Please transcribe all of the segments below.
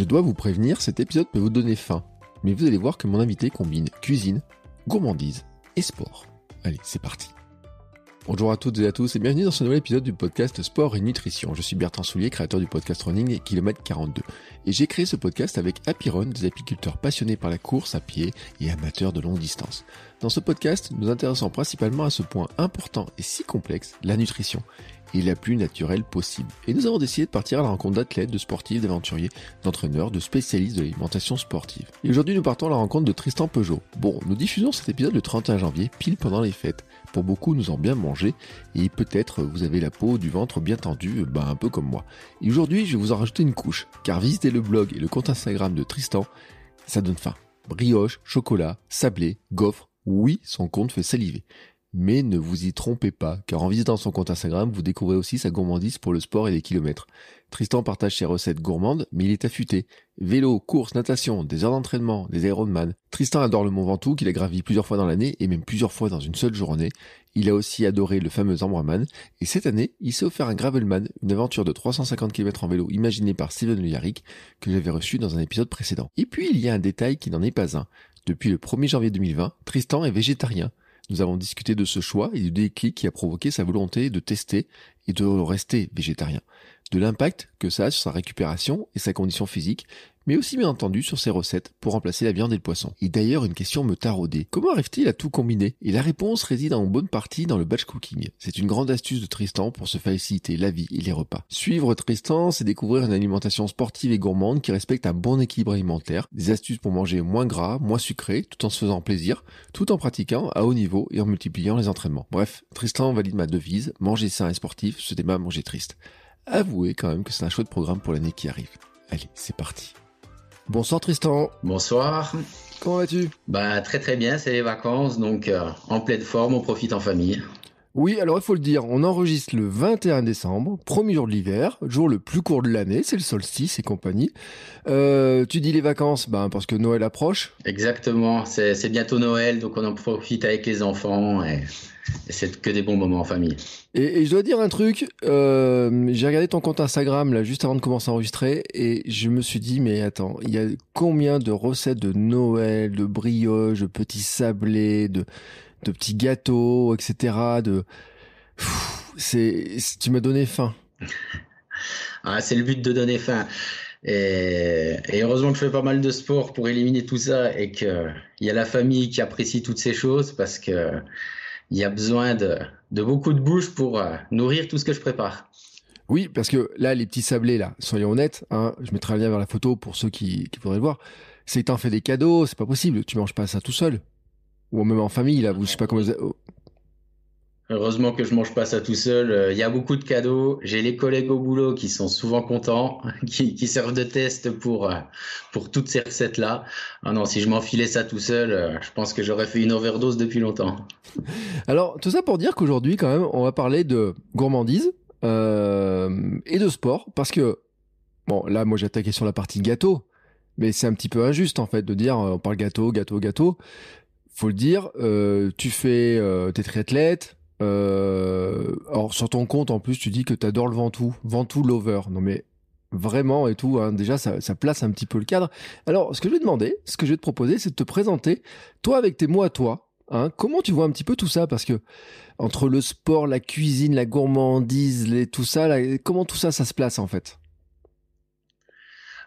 Je dois vous prévenir, cet épisode peut vous donner faim. Mais vous allez voir que mon invité combine cuisine, gourmandise et sport. Allez, c'est parti. Bonjour à toutes et à tous et bienvenue dans ce nouvel épisode du podcast Sport et Nutrition. Je suis Bertrand Soulier, créateur du podcast Running Kilomètre 42. Et j'ai créé ce podcast avec Apiron, des apiculteurs passionnés par la course à pied et amateurs de longue distance. Dans ce podcast, nous nous intéressons principalement à ce point important et si complexe, la nutrition et la plus naturelle possible. Et nous avons décidé de partir à la rencontre d'athlètes, de sportifs, d'aventuriers, d'entraîneurs, de spécialistes de l'alimentation sportive. Et aujourd'hui, nous partons à la rencontre de Tristan Peugeot. Bon, nous diffusons cet épisode le 31 janvier, pile pendant les fêtes. Pour beaucoup, nous en bien mangé, et peut-être vous avez la peau du ventre bien tendue, bah un peu comme moi. Et aujourd'hui, je vais vous en rajouter une couche, car visiter le blog et le compte Instagram de Tristan, ça donne faim. Brioche, chocolat, sablé, gaufre, oui, son compte fait saliver. Mais ne vous y trompez pas, car en visitant son compte Instagram, vous découvrez aussi sa gourmandise pour le sport et les kilomètres. Tristan partage ses recettes gourmandes, mais il est affûté. Vélo, course, natation, des heures d'entraînement, des Ironman. Tristan adore le Mont Ventoux qu'il a gravi plusieurs fois dans l'année et même plusieurs fois dans une seule journée. Il a aussi adoré le fameux Ambraman et cette année, il s'est offert un Gravelman, une aventure de 350 km en vélo imaginée par Steven Le que j'avais reçu dans un épisode précédent. Et puis il y a un détail qui n'en est pas un. Depuis le 1er janvier 2020, Tristan est végétarien. Nous avons discuté de ce choix et du déclic qui a provoqué sa volonté de tester et de rester végétarien. De l'impact que ça a sur sa récupération et sa condition physique, mais aussi bien entendu sur ses recettes pour remplacer la viande et le poisson. Et d'ailleurs, une question me taraudait. Comment arrive-t-il à tout combiner? Et la réponse réside en bonne partie dans le batch cooking. C'est une grande astuce de Tristan pour se faciliter la vie et les repas. Suivre Tristan, c'est découvrir une alimentation sportive et gourmande qui respecte un bon équilibre alimentaire, des astuces pour manger moins gras, moins sucré, tout en se faisant plaisir, tout en pratiquant à haut niveau et en multipliant les entraînements. Bref, Tristan valide ma devise, manger sain et sportif, ce débat manger triste. Avouez quand même que c'est un chouette programme pour l'année qui arrive. Allez, c'est parti. Bonsoir Tristan. Bonsoir. Comment vas-tu? Bah très très bien, c'est les vacances, donc euh, en pleine forme, on profite en famille. Oui, alors il faut le dire, on enregistre le 21 décembre, premier jour de l'hiver, jour le plus court de l'année, c'est le solstice et compagnie. Euh, tu dis les vacances, ben parce que Noël approche. Exactement, c'est bientôt Noël, donc on en profite avec les enfants et, c'est que des bons moments en famille. Et, je dois dire un truc, euh, j'ai regardé ton compte Instagram là juste avant de commencer à enregistrer et je me suis dit mais attends, il y a combien de recettes de Noël, de brioches, de petits sablés, de de petits gâteaux, etc. De, c'est, tu m'as donné faim. ah, c'est le but de donner faim. Et, heureusement que je fais pas mal de sport pour éliminer tout ça et qu'il y a la famille qui apprécie toutes ces choses parce que il y a besoin de, beaucoup de bouche pour euh, nourrir tout ce que je prépare. Oui, parce que là, les petits sablés, là, soyons honnêtes, hein, je mettrai un lien vers la photo pour ceux qui, qui voudraient le voir. C'est que t'en fais des cadeaux, c'est pas possible. Tu manges pas ça tout seul. Ou même en famille, là, vous, je sais pas comment oh. Heureusement que je mange pas ça tout seul. Euh, il y a beaucoup de cadeaux. J'ai les collègues au boulot qui sont souvent contents, qui, servent de test pour, euh, pour toutes ces recettes-là. Ah non, si je m'enfilais ça tout seul, euh, je pense que j'aurais fait une overdose depuis longtemps. Alors, tout ça pour dire qu'aujourd'hui, quand même, on va parler de gourmandise et de sport. Parce que, bon, là, moi, j'ai attaqué sur la partie gâteau. Mais c'est un petit peu injuste, en fait, de dire, on parle gâteau, gâteau, gâteau faut le dire, euh, tu fais euh, tes triathlètes. Euh, alors sur ton compte en plus, tu dis que tu adores le Ventoux, Ventoux lover. Non mais vraiment et tout. Hein, déjà, ça, place un petit peu le cadre. Alors, ce que je vais demander, ce que je vais te proposer, c'est de te présenter, toi avec tes mots à toi. Hein, comment tu vois un petit peu tout ça? Parce que entre le sport, la cuisine, la gourmandise, les, tout ça, comment tout ça, ça se place en fait?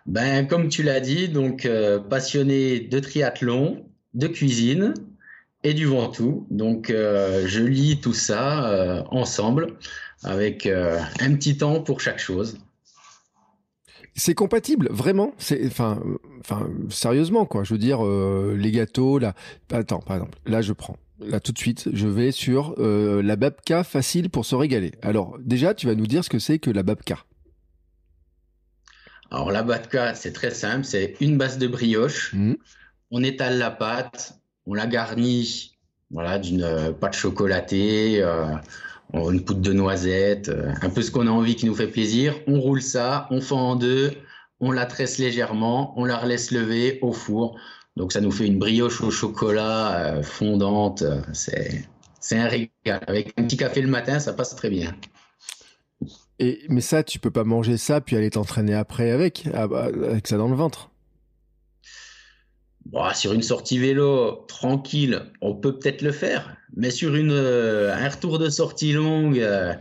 Ben, comme tu l'as dit, donc passionné de triathlon, de cuisine et du Ventoux. Donc, euh, je lis tout ça euh, ensemble avec euh, un petit temps pour chaque chose. C'est compatible, vraiment? C'est, enfin, enfin, sérieusement quoi. Je veux dire, les gâteaux, là. Attends, par exemple, là, je prends. Là, tout de suite, je vais sur la babka facile pour se régaler. Alors, déjà, tu vas nous dire ce que c'est que la babka. Alors, la babka, c'est très simple. C'est une base de brioche. Mmh on étale la pâte, on la garnit voilà, d'une euh, pâte chocolatée, euh, une poudre de noisette, euh, un peu ce qu'on a envie qui nous fait plaisir. On roule ça, on fend en deux, on la tresse légèrement, on la laisse lever au four. Donc ça nous fait une brioche au chocolat fondante. C'est, c'est un régal. Avec un petit café le matin, ça passe très bien. Et, mais ça, tu peux pas manger ça puis aller t'entraîner après avec, ah bah, avec ça dans le ventre. Bon, sur une sortie vélo tranquille, on peut peut-être le faire, mais sur une, euh, un retour de sortie longue, euh,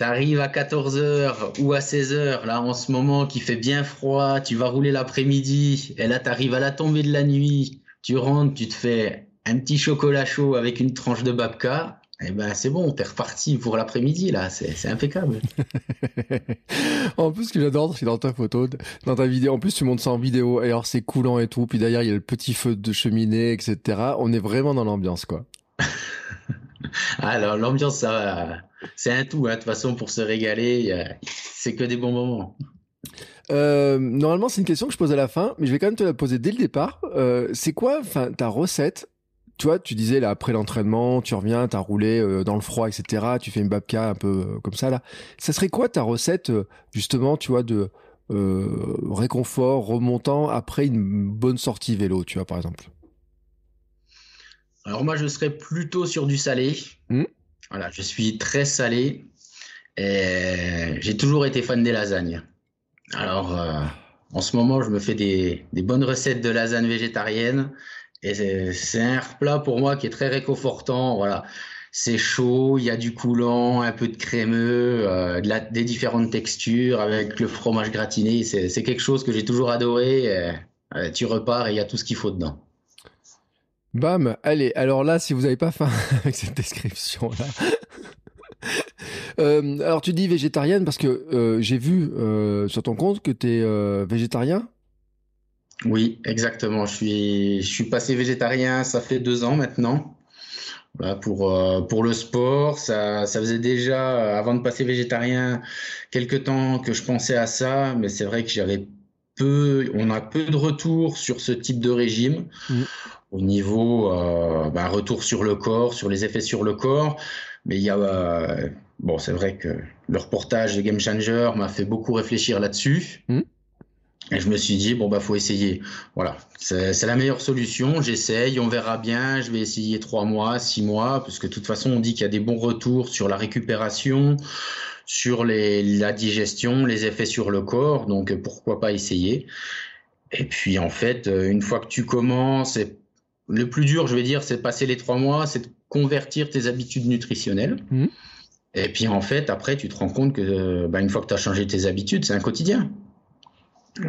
à 14h ou à 16h, là en ce moment qui fait bien froid, tu vas rouler l'après-midi, et là tu arrives à la tombée de la nuit, tu rentres, tu te fais un petit chocolat chaud avec une tranche de babka, eh ben c'est bon, t'es reparti pour l'après-midi là, c'est impeccable. en plus, ce que j'adore, c'est dans ta photo, dans ta vidéo. En plus, tu montes ça en vidéo, et alors c'est coulant et tout. Puis derrière, il y a le petit feu de cheminée, etc. On est vraiment dans l'ambiance, quoi. alors l'ambiance, ça, c'est un tout. Hein. De toute façon, pour se régaler, c'est que des bons moments. Euh, normalement, c'est une question que je pose à la fin, mais je vais quand même te la poser dès le départ. Euh, c'est quoi, enfin, ta recette tu vois, tu disais là après l'entraînement, tu reviens, t'as roulé euh, dans le froid, etc. Tu fais une babka un peu euh, comme ça là. Ça serait quoi ta recette euh, justement, tu vois, de réconfort remontant après une bonne sortie vélo, tu vois par exemple? Alors moi, je serais plutôt sur du salé. Mmh. Voilà, je suis très salé et j'ai toujours été fan des lasagnes. Alors en ce moment, je me fais des, des bonnes recettes de lasagne végétarienne et c'est un plat pour moi qui est très réconfortant. Voilà. C'est chaud, il y a du coulant, un peu de crémeux, euh, des différentes textures avec le fromage gratiné. C'est quelque chose que j'ai toujours adoré. Euh, tu repars et il y a tout ce qu'il faut dedans. Bam, allez, alors là, si vous n'avez pas faim avec cette description-là. Euh, alors tu dis végétarienne parce que j'ai vu sur ton compte que tu es végétarien oui, exactement. Je suis, je suis passé végétarien, ça fait deux ans maintenant. pour, euh, pour le sport, ça, ça faisait déjà, euh, avant de passer végétarien, quelques temps que je pensais à ça, mais c'est vrai que j'avais peu, on a peu de retours sur ce type de régime. Mmh. Au niveau, euh, bah, retour sur le corps, sur les effets sur le corps. Mais il y a, euh, bon, c'est vrai que le reportage de Game Changer m'a fait beaucoup réfléchir là-dessus. Mmh. Et je me suis dit, bon, bah, faut essayer. Voilà. C'est la meilleure solution. J'essaye, on verra bien. Je vais essayer trois mois, six mois, parce que de toute façon, on dit qu'il y a des bons retours sur la récupération, sur les, la digestion, les effets sur le corps. Donc, pourquoi pas essayer? Et puis, en fait, une fois que tu commences, le plus dur, je vais dire, c'est de passer les trois mois, c'est de convertir tes habitudes nutritionnelles. Mmh. Et puis, en fait, après, tu te rends compte que, bah, une fois que tu as changé tes habitudes, c'est un quotidien.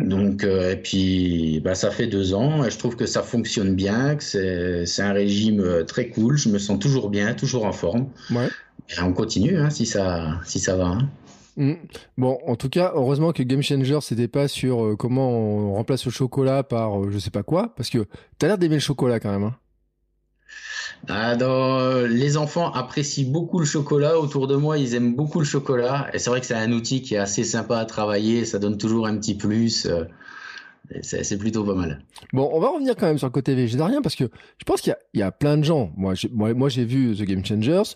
Donc, euh, et puis, bah, ça fait deux ans et je trouve que ça fonctionne bien, que c'est un régime euh, très cool. Je me sens toujours bien, toujours en forme. Ouais. Et on continue hein, si, ça, si ça va. Hein. Mmh. Bon, en tout cas, heureusement que Game Changer, c'était pas sur euh, comment on remplace le chocolat par je sais pas quoi, parce que tu as l'air d'aimer le chocolat quand même. Hein. Les enfants apprécient beaucoup le chocolat. Autour de moi, ils aiment beaucoup le chocolat. Et c'est vrai que c'est un outil qui est assez sympa à travailler. Ça donne toujours un petit plus. Euh, c'est plutôt pas mal. Bon, on va revenir quand même sur le côté végétarien parce que je pense qu'il y, a plein de gens. Moi, moi, j'ai vu The Game Changers.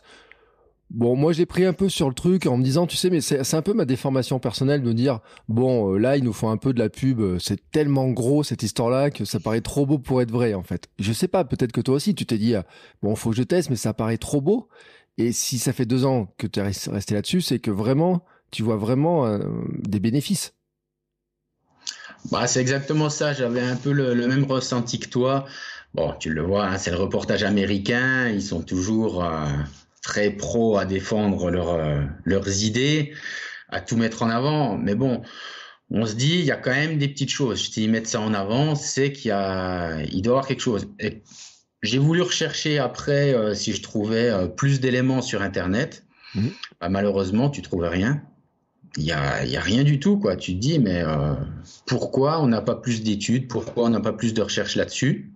Bon, moi j'ai pris un peu sur le truc en me disant, tu sais, mais c'est un peu ma déformation personnelle de dire, bon, euh, là ils nous font un peu de la pub, euh, c'est tellement gros cette histoire-là que ça paraît trop beau pour être vrai en fait. Je sais pas, peut-être que toi aussi tu t'es dit, ah, bon, faut que je teste, mais ça paraît trop beau. Et si ça fait deux ans que tu es resté là-dessus, c'est que vraiment, tu vois vraiment euh, des bénéfices. Bah, c'est exactement ça. J'avais un peu le, même ressenti que toi. Bon, tu le vois, hein, c'est le reportage américain. Ils sont toujours très pro à défendre euh, leurs idées, à tout mettre en avant. Mais bon, on se dit, il y a quand même des petites choses. S'ils mettent ça en avant, c'est qu'il y a, il doit y avoir quelque chose. j'ai voulu rechercher après euh, si je trouvais euh, plus d'éléments sur Internet. Mmh. Bah, malheureusement, tu trouves rien. Il y a, y a, rien du tout, quoi. Tu te dis, mais pourquoi on n'a pas plus d'études? Pourquoi on n'a pas plus de recherches là-dessus?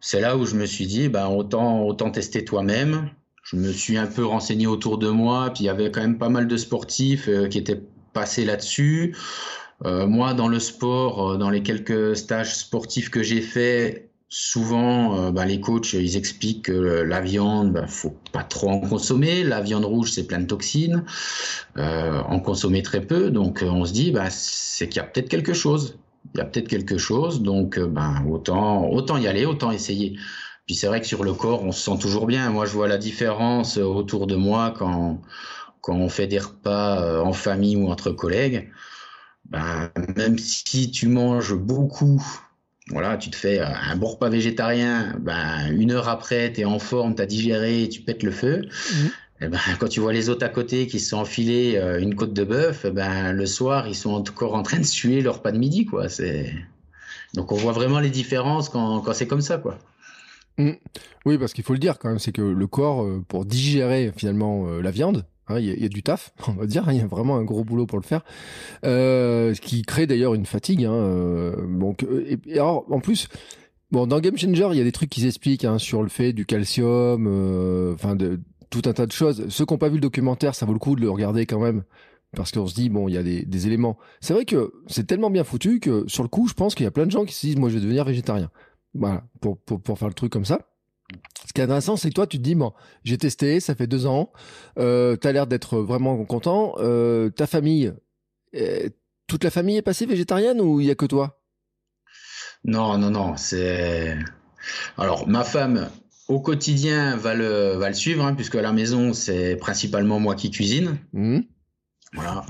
C'est là où je me suis dit, bah, autant, autant tester toi-même je me suis un peu renseigné autour de moi, puis il y avait quand même pas mal de sportifs euh, qui étaient passés là-dessus. Euh, moi, dans le sport, euh, dans les quelques stages sportifs que j'ai faits, souvent, bah, les coachs, ils expliquent que la viande, bah, faut pas trop en consommer. La viande rouge, c'est plein de toxines. en consommer très peu. Donc, on se dit, bah, c'est qu'il y a peut-être quelque chose. Il y a peut-être quelque chose. Donc, ben, autant, autant y aller, autant essayer. Puis c'est vrai que sur le corps, on se sent toujours bien. Moi, je vois la différence autour de moi quand quand on fait des repas en famille ou entre collègues, ben, même si tu manges beaucoup, voilà, tu te fais un bon repas végétarien, ben, une heure après, tu es en forme, tu as digéré, tu pètes le feu. Mmh. Eh ben, quand tu vois les autres à côté qui se sont enfilés une côte de bœuf, eh ben, le soir, ils sont encore en train de suer leur repas de midi. Quoi. Donc on voit vraiment les différences quand, quand c'est comme ça. quoi. Mmh. Oui, parce qu'il faut le dire quand même, c'est que le corps, euh, pour digérer finalement euh, la viande, hein, il y, a du taf, on va dire, il y a vraiment un gros boulot pour le faire, euh, ce qui crée d'ailleurs une fatigue. Hein, donc, alors, en plus, bon, dans Game Changer, il y a des trucs qui s'expliquent hein, sur le fait du calcium, enfin, de tout un tas de choses. Ceux qui n'ont pas vu le documentaire, ça vaut le coup de le regarder quand même. Parce qu'on se dit, bon, il y a des, des éléments. C'est vrai que c'est tellement bien foutu que sur le coup, je pense qu'il y a plein de gens qui se disent, moi, je vais devenir végétarien. Voilà, pour, pour, pour faire le truc comme ça. Ce qui est intéressant, c'est que toi, tu te dis, bon, j'ai testé, ça fait deux ans, euh, tu as l'air d'être vraiment content. Euh, ta famille, euh, toute la famille est passée végétarienne ou il y a que toi? Non, non, non, c'est... Alors, ma femme, au quotidien, va le, va le suivre, hein, puisque à la maison, c'est principalement moi qui cuisine. Mmh. Voilà.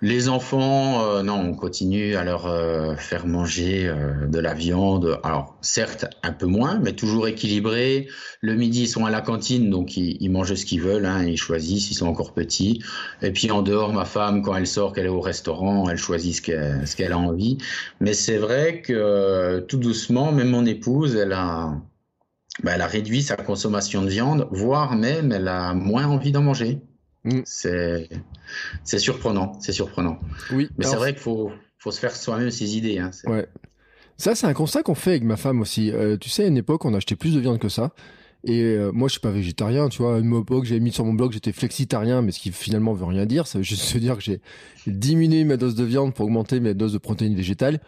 Les enfants, euh, non, on continue à leur euh, faire manger euh, de la viande. Alors, certes, un peu moins, mais toujours équilibré. Le midi, ils sont à la cantine, donc ils, mangent ce qu'ils veulent. Hein, ils choisissent, ils sont encore petits. Et puis en dehors, ma femme, quand elle sort, qu'elle est au restaurant, elle choisit ce qu'elle, ce a envie. Mais c'est vrai que tout doucement, même mon épouse, elle a, bah, elle a réduit sa consommation de viande, voire même elle a moins envie d'en manger. Mm. C'est c'est surprenant, c'est surprenant. Oui. Mais c'est vrai qu'il faut faut se faire soi-même ses idées. Hein, ouais. Ça, c'est un constat qu'on fait avec ma femme aussi. Euh, tu sais, à une époque, on achetait plus de viande que ça. Et euh, moi, je suis pas végétarien, tu vois. À une époque, j'avais mis sur mon blog, j'étais flexitarien, mais ce qui finalement veut rien dire. Ça veut juste se dire que j'ai diminué ma dose de viande pour augmenter ma dose de protéines végétales.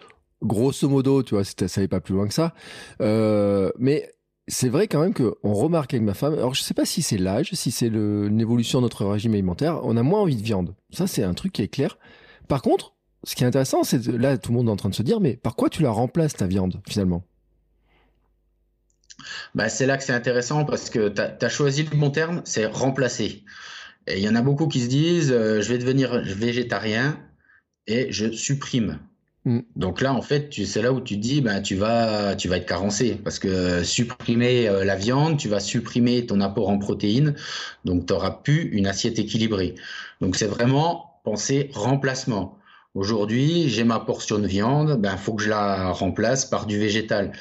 Grosso modo, tu vois, ça n'allait pas plus loin que ça. Euh, mais c'est vrai quand même qu'on remarque avec ma femme, alors je sais pas si c'est l'âge, si c'est l'évolution de notre régime alimentaire, on a moins envie de viande. Ça, c'est un truc qui est clair. Par contre, ce qui est intéressant, c'est là, tout le monde est en train de se dire, mais par quoi tu la remplaces ta viande finalement? Bah, C'est là que c'est intéressant parce que tu as, choisi le bon terme, c'est remplacer. Et il y en a beaucoup qui se disent, euh, je vais devenir végétarien et je supprime. Mm. Donc là, en fait, c'est là où tu dis, ben, tu vas, tu vas être carencé parce que supprimer euh, la viande, tu vas supprimer ton apport en protéines, donc tu n'auras plus une assiette équilibrée. Donc c'est vraiment penser remplacement. Aujourd'hui, j'ai ma portion de viande, ben faut que je la remplace par du végétal.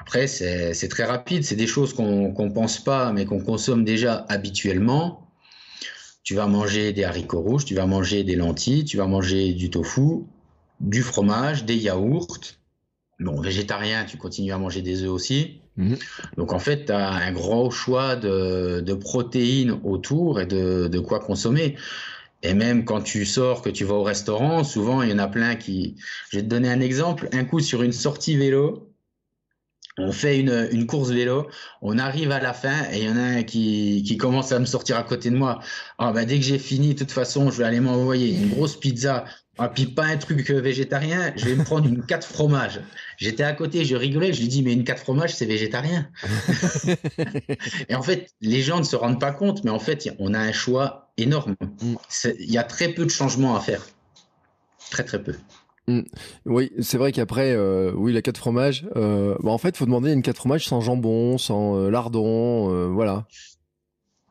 Après, c'est très rapide, c'est des choses qu'on ne pense pas, mais qu'on consomme déjà habituellement. Tu vas manger des haricots rouges, tu vas manger des lentilles, tu vas manger du tofu, du fromage, des yaourts. Bon, végétarien, tu continues à manger des œufs aussi. Mhm. Donc en fait, tu as un gros choix de, protéines autour et de, quoi consommer. Et même quand tu sors, que tu vas au restaurant, souvent il y en a plein qui... Je vais te donner un exemple. Un coup sur une sortie vélo, on fait une, course vélo, on arrive à la fin et il y en a un qui, commence à me sortir à côté de moi. Ah bah dès que j'ai fini, de toute façon, je vais aller m'envoyer une grosse pizza ah, puis pas un truc végétarien, je vais me prendre une 4 fromages. J'étais à côté, je rigolais, je lui dis, mais une 4 fromages, c'est végétarien. et en fait, les gens ne se rendent pas compte, mais en fait, on a un choix énorme. Mm. Il y a très peu de changements à faire. Très, très peu. Mm. Oui, c'est vrai qu'après, euh, oui, la 4 fromages, euh, bah, en fait, faut demander une 4 fromages sans jambon, sans euh, lardon, voilà.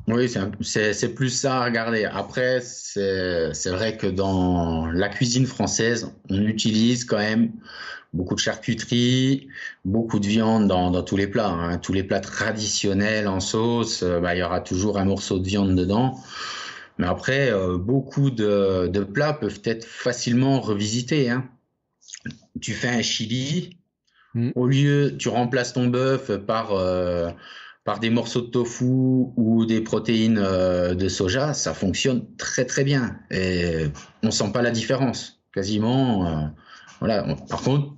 Oui, c'est plus ça à regarder. Après, c'est vrai que dans la cuisine française, on utilise quand même beaucoup de charcuterie, beaucoup de viande dans, tous les plats. Hein. Tous les plats traditionnels en sauce, bah, il y aura toujours un morceau de viande dedans. Mais après, euh, beaucoup de, plats peuvent être facilement revisités. Hein. Tu fais un chili, mmh. au lieu, tu remplaces ton bœuf par... Euh, par des morceaux de tofu ou des protéines euh, de soja, ça fonctionne très très bien et on sent pas la différence quasiment. Voilà. Par contre,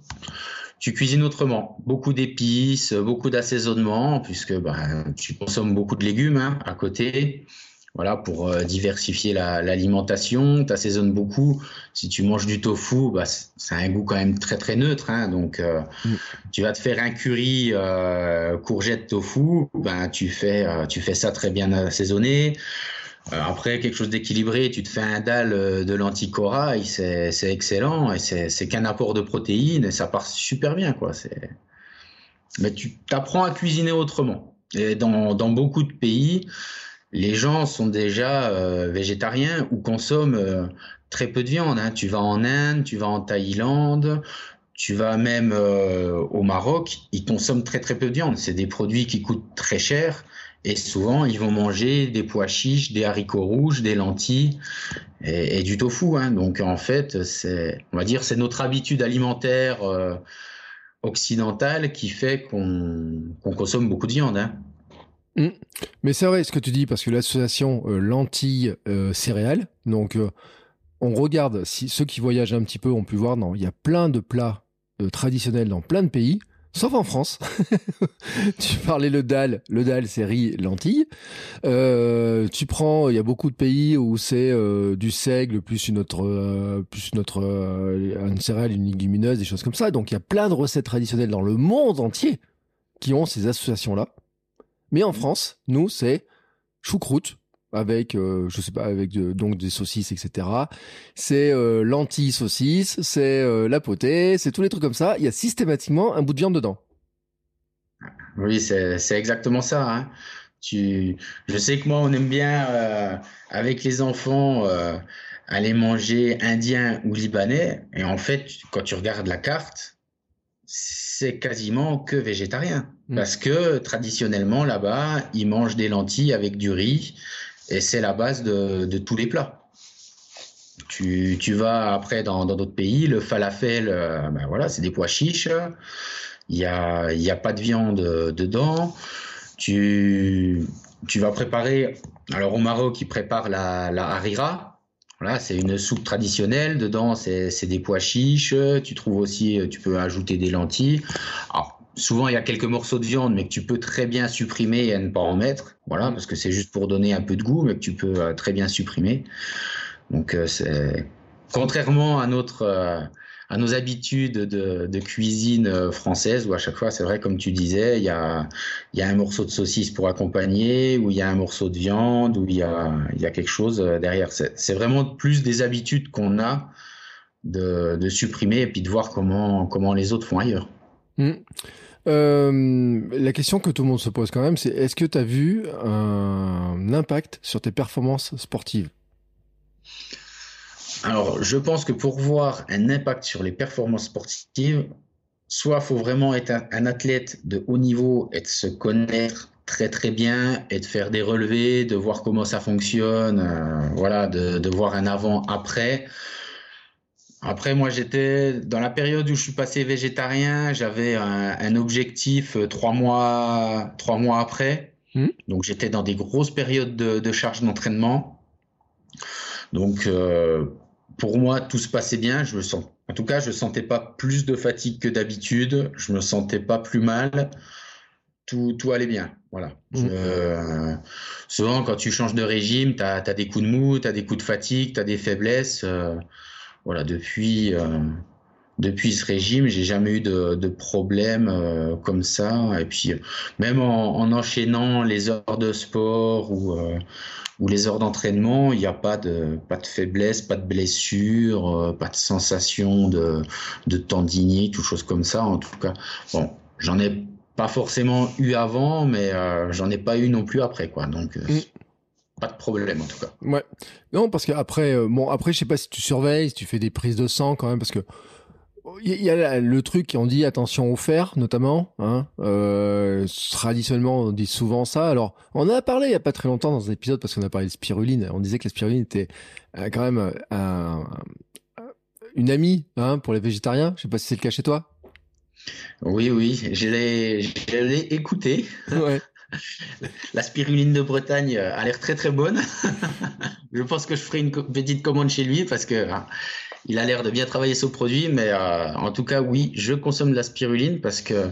tu cuisines autrement, beaucoup d'épices, beaucoup d'assaisonnement puisque bah, tu consommes beaucoup de légumes hein, à côté voilà, pour euh, diversifier l'alimentation. tu assaisonnes beaucoup. Si tu manges du tofu, bah, c'est un goût quand même très très neutre. Hein, donc, euh, mm. tu vas te faire un curry euh, courgette tofu, ben tu fais tu fais ça très bien assaisonné. après, quelque chose d'équilibré, tu te fais un dalle de lentilles corail, c'est excellent et c'est qu'un apport de protéines et ça part super bien. quoi. Mais tu t'apprends à cuisiner autrement. Et dans, dans, beaucoup de pays, les gens sont déjà végétariens ou consomment très peu de viande. Hein. Tu vas en Inde, tu vas en Thaïlande, tu vas même euh, au Maroc, ils consomment très très peu de viande. C'est des produits qui coûtent très cher et souvent ils vont manger des pois chiches, des haricots rouges, des lentilles et, du tofu. Hein. Donc en fait, c'est, on va dire, c'est notre habitude alimentaire euh, occidentale qui fait qu'on, consomme beaucoup de viande. Hein. Mmh. Mais c'est vrai ce que tu dis parce que l'association euh, lentilles céréales, donc on regarde, si ceux qui voyagent un petit peu ont pu voir, non, il y a plein de plats euh, traditionnels dans plein de pays, sauf en France. tu parlais le dalle, le dalle c'est riz, lentilles. Euh, tu prends, il y a beaucoup de pays où c'est euh, du seigle plus une autre, plus une autre, une céréale, une légumineuse, des choses comme ça. Donc il y a plein de recettes traditionnelles dans le monde entier qui ont ces associations-là. Mais en France, nous, c'est choucroute, avec euh, je sais pas avec donc des saucisses etc c'est euh, lentilles saucisses c'est euh, la potée c'est tous les trucs comme ça. Il y a systématiquement un bout de viande dedans. Oui c'est exactement ça hein. tu je sais que moi on aime bien euh, avec les enfants aller manger indien ou libanais. Et en fait quand tu regardes la carte c'est quasiment que végétarien. Mmh. Parce que traditionnellement, là-bas, ils mangent des lentilles avec du riz, et c'est la base de, tous les plats. Tu, vas après dans d'autres pays, le falafel, euh, ben voilà, c'est des pois chiches. Il n'y a, y a pas de viande dedans. Tu, tu vas préparer. Alors au Maroc, ils préparent la, la harira. Voilà, c'est une soupe traditionnelle. Dedans, c'est des pois chiches. Tu trouves aussi, tu peux ajouter des lentilles. Alors, souvent il y a quelques morceaux de viande, mais que tu peux très bien supprimer et ne pas en mettre. Voilà, mm. parce que c'est juste pour donner un peu de goût, mais que tu peux euh, très bien supprimer. Donc euh, c'est contrairement à notre euh, à nos habitudes de, cuisine française, où à chaque fois, c'est vrai, comme tu disais, il y a, y a un morceau de saucisse pour accompagner, ou il y a un morceau de viande, ou il y a, y a quelque chose derrière. C'est vraiment plus des habitudes qu'on a de, de supprimer et puis de voir comment, comment les autres font ailleurs. Mm. Euh, la question que tout le monde se pose quand même, c'est est-ce que tu as vu un impact sur tes performances sportives? Alors, je pense que pour voir un impact sur les performances sportives, soit il faut vraiment être un, athlète de haut niveau et de se connaître très très bien et de faire des relevés, de voir comment ça fonctionne, euh, voilà, de, de, voir un avant-après. Après, moi, j'étais dans la période où je suis passé végétarien, j'avais un, objectif euh, trois mois, trois mois après. Hmm. Donc, j'étais dans des grosses périodes de, de charge d'entraînement. Donc, euh, pour moi, tout se passait bien. Je me sens, en tout cas, je sentais pas plus de fatigue que d'habitude. Je me sentais pas plus mal. Tout, tout allait bien. Voilà. Hmm. Euh, souvent, quand tu changes de régime, tu as, des coups de mou, tu as des coups de fatigue, tu as des faiblesses. Euh, voilà, depuis, euh, depuis ce régime, j'ai jamais eu de, de problème euh, comme ça. Et puis, même en, en, enchaînant les heures de sport ou, euh, ou les heures d'entraînement, il n'y a pas de, pas de faiblesse, pas de blessure, pas de sensation de, de tendinite ou choses comme ça. En tout cas, bon, j'en ai pas forcément eu avant, mais j'en ai pas eu non plus après, quoi. Donc, mm pas de problème en tout cas. Ouais. Non, parce qu'après, euh, bon, après, je sais pas si tu surveilles, si tu fais des prises de sang quand même, parce que il y a le truc, on dit attention au fer, notamment. Hein, euh, traditionnellement, on dit souvent ça. Alors, on en a parlé il y a pas très longtemps dans un épisode parce qu'on a parlé de spiruline. On disait que la spiruline était euh, quand même un, une amie hein, pour les végétariens. Je sais pas si c'est le cas chez toi. Oui, oui, je l'ai écouté. Ouais. La spiruline de Bretagne euh, a l'air très très bonne. je pense que je ferai une petite commande chez lui parce que hein, il a l'air de bien travailler ce produit. Mais euh, en tout cas, oui, je consomme de la spiruline parce que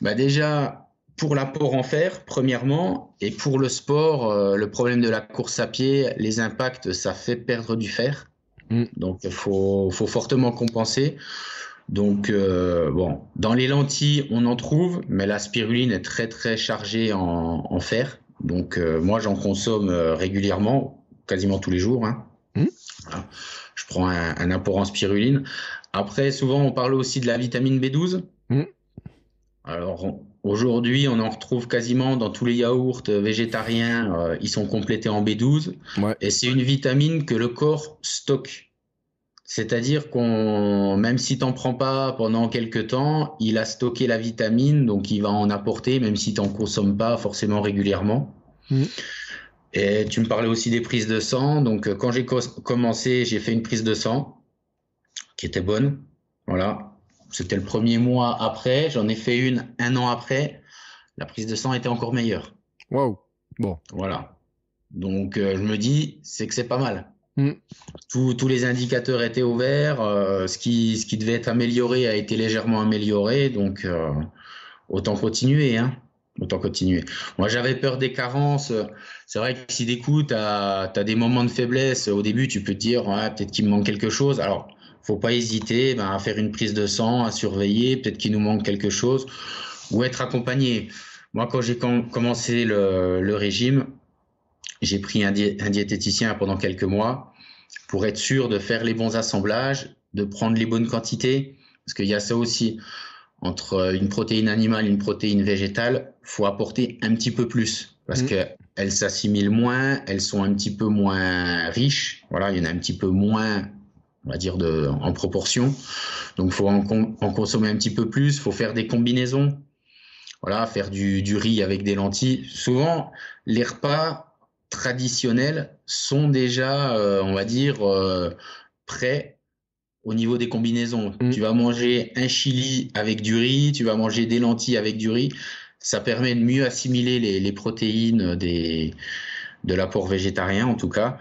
bah déjà pour l'apport en fer, premièrement, et pour le sport, euh, le problème de la course à pied, les impacts, ça fait perdre du fer. Mm. Donc il faut, faut fortement compenser. Donc, euh, bon, dans les lentilles, on en trouve, mais la spiruline est très très chargée en, fer. Donc moi j'en consomme régulièrement, quasiment tous les jours. Hein. Mmh. Je prends un, apport en spiruline. Après, souvent on parle aussi de la vitamine B12. Mmh. Alors aujourd'hui, on en retrouve quasiment dans tous les yaourts végétariens. ils sont complétés en B12. Et c'est une vitamine que le corps stocke. C'est-à-dire qu'on, même si t'en prends pas pendant quelques temps, il a stocké la vitamine, donc il va en apporter, même si t'en consommes pas forcément régulièrement. Mm. Et tu me parlais aussi des prises de sang. Donc, quand j'ai commencé, j'ai fait une prise de sang qui était bonne. Voilà. C'était le premier mois après. J'en ai fait une un an après. La prise de sang était encore meilleure. Waouh. Bon. Voilà. Donc, euh, je me dis, c'est que c'est pas mal. Mm. Tous, les indicateurs étaient ouverts. Euh, ce, qui, ce qui devait être amélioré a été légèrement amélioré. Donc, euh, autant continuer. Hein. Autant continuer. Moi, j'avais peur des carences. C'est vrai que si des coups, tu as, des moments de faiblesse, au début, tu peux te dire peut-être qu'il me manque quelque chose. Alors, faut pas hésiter ben, à faire une prise de sang, à surveiller. Peut-être qu'il nous manque quelque chose. Ou être accompagné. Moi, quand j'ai commencé le régime, j'ai pris un, diététicien pendant quelques mois pour être sûr de faire les bons assemblages, de prendre les bonnes quantités, parce qu'il y a ça aussi. Entre une protéine animale et une protéine végétale, faut apporter un petit peu plus parce mmh. qu'elles s'assimilent moins, elles sont un petit peu moins riches. Voilà, il y en a un petit peu moins, on va dire de, en proportion. Donc, faut en, en consommer un petit peu plus. Faut faire des combinaisons. Voilà, faire du, du riz avec des lentilles. Souvent, les repas traditionnels sont déjà, euh, on va dire, euh, prêts au niveau des combinaisons. Mm. Tu vas manger un chili avec du riz, tu vas manger des lentilles avec du riz. Ça permet de mieux assimiler les, protéines des, de l'apport végétarien, en tout cas.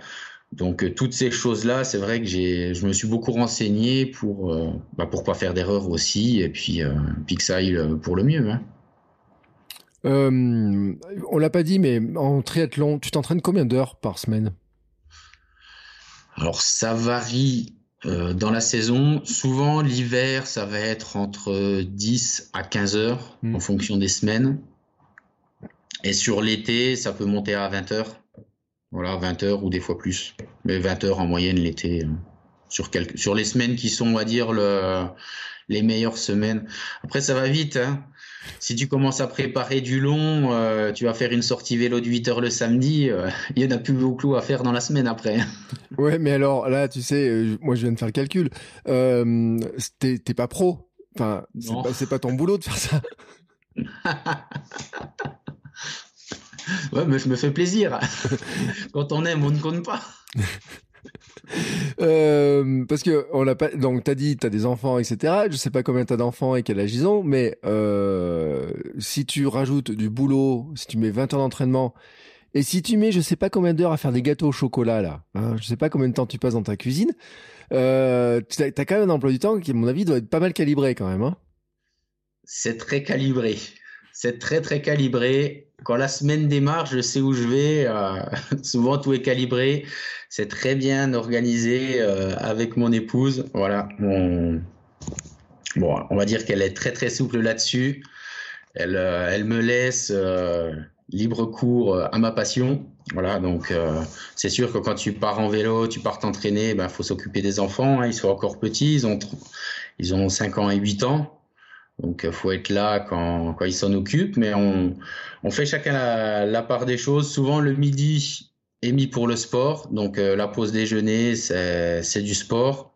Donc euh, toutes ces choses-là, c'est vrai que j'ai, je me suis beaucoup renseigné pour, bah, pour pas faire d'erreur aussi, et puis, puis que ça aille pour le mieux. Hein. Euh, on l'a pas dit, mais en triathlon, tu t'entraînes combien d'heures par semaine? Alors ça varie euh, dans la saison. Souvent l'hiver, ça va être entre 10 à 15 heures hmm. en fonction des semaines. Et sur l'été, ça peut monter à 20 heures. Voilà, 20 heures ou des fois plus. Mais 20 heures en moyenne l'été. Euh, sur, quelques... sur les semaines qui sont, on va dire, le... les meilleures semaines. Après, ça va vite. Hein si tu commences à préparer du long, euh, tu vas faire une sortie vélo de 8 heures le samedi, euh, il y en a plus beaucoup à faire dans la semaine après. ouais, mais alors là, tu sais, euh, moi je viens de faire le calcul. T'es pas pro. Enfin, c'est pas, ton boulot de faire ça. ouais, mais je me fais plaisir. Quand on aime, on ne compte pas. Euh, parce que on l'a pas. Donc t'as dit t'as des enfants, etc. Je sais pas combien t'as d'enfants et quel âge ils ont, mais euh, si tu rajoutes du boulot, si tu mets 20 heures d'entraînement et si tu mets je sais pas combien d'heures à faire des gâteaux au chocolat là, hein, je sais pas combien de temps tu passes dans ta cuisine, euh, t'as as quand même un emploi du temps qui à mon avis doit être pas mal calibré quand même. Hein C'est très calibré c'est très très calibré. Quand la semaine démarre, je sais où je vais. Euh, souvent tout est calibré. C'est très bien organisé euh, avec mon épouse. Voilà. Bon, on va dire qu'elle est très très souple là-dessus. Elle, euh, elle me laisse libre cours à ma passion. Voilà, donc c'est sûr que quand tu pars en vélo, tu pars t'entraîner, ben faut s'occuper des enfants. Hein. ils sont encore petits, ils ont ils ont 5 ans et 8 ans. Donc, il faut être là quand, quand ils s'en occupent. Mais on, on fait chacun la, la, part des choses. Souvent, le midi est mis pour le sport. Donc, euh, la pause déjeuner, c'est du sport.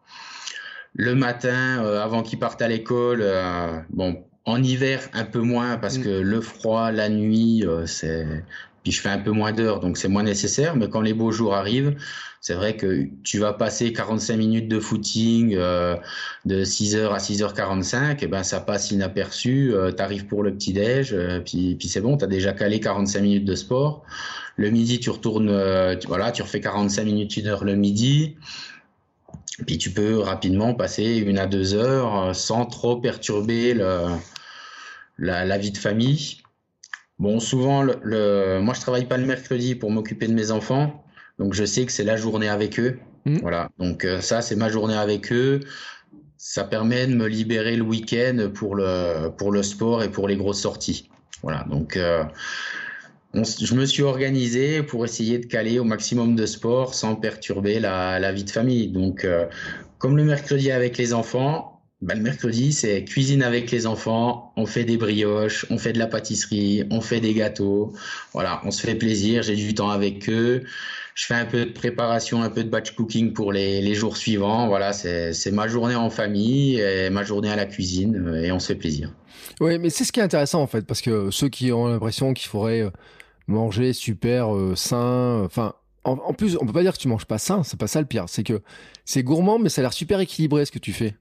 Le matin, euh, avant qu'ils partent à l'école, euh, bon, en hiver, un peu moins parce mm. que le froid, la nuit, c'est puis je fais un peu moins d'heures, donc c'est moins nécessaire. Mais quand les beaux jours arrivent, c'est vrai que tu vas passer 45 minutes de footing euh, de 6h à 6h45, et ben ça passe inaperçu. Euh, tu arrives pour le petit déj, euh, puis, c'est bon, tu as déjà calé 45 minutes de sport. Le midi, tu retournes, tu, voilà, tu refais 45 minutes, une heure le midi. Puis tu peux rapidement passer une à deux heures sans trop perturber le, la, la vie de famille. Bon, souvent, le, moi, je travaille pas le mercredi pour m'occuper de mes enfants, donc je sais que c'est la journée avec eux. Mmh. Voilà, donc euh, ça, c'est ma journée avec eux. Ça permet de me libérer le week-end pour le pour le sport et pour les grosses sorties. Voilà, donc euh, je me suis organisé pour essayer de caler au maximum de sport sans perturber la, vie de famille. Donc, euh, comme le mercredi avec les enfants, ben, le mercredi, c'est cuisine avec les enfants, on fait des brioches, on fait de la pâtisserie, on fait des gâteaux. Voilà, on se fait plaisir, j'ai du temps avec eux. Je fais un peu de préparation, un peu de batch cooking pour les, les jours suivants. Voilà, c'est ma journée en famille et ma journée à la cuisine et on se fait plaisir. Oui, mais c'est ce qui est intéressant en fait, parce que ceux qui ont l'impression qu'il faudrait euh, manger super euh, sain. Enfin, en, plus, on peut pas dire que tu manges pas sain, c'est pas ça le pire. C'est que c'est gourmand, mais ça a l'air super équilibré ce que tu fais.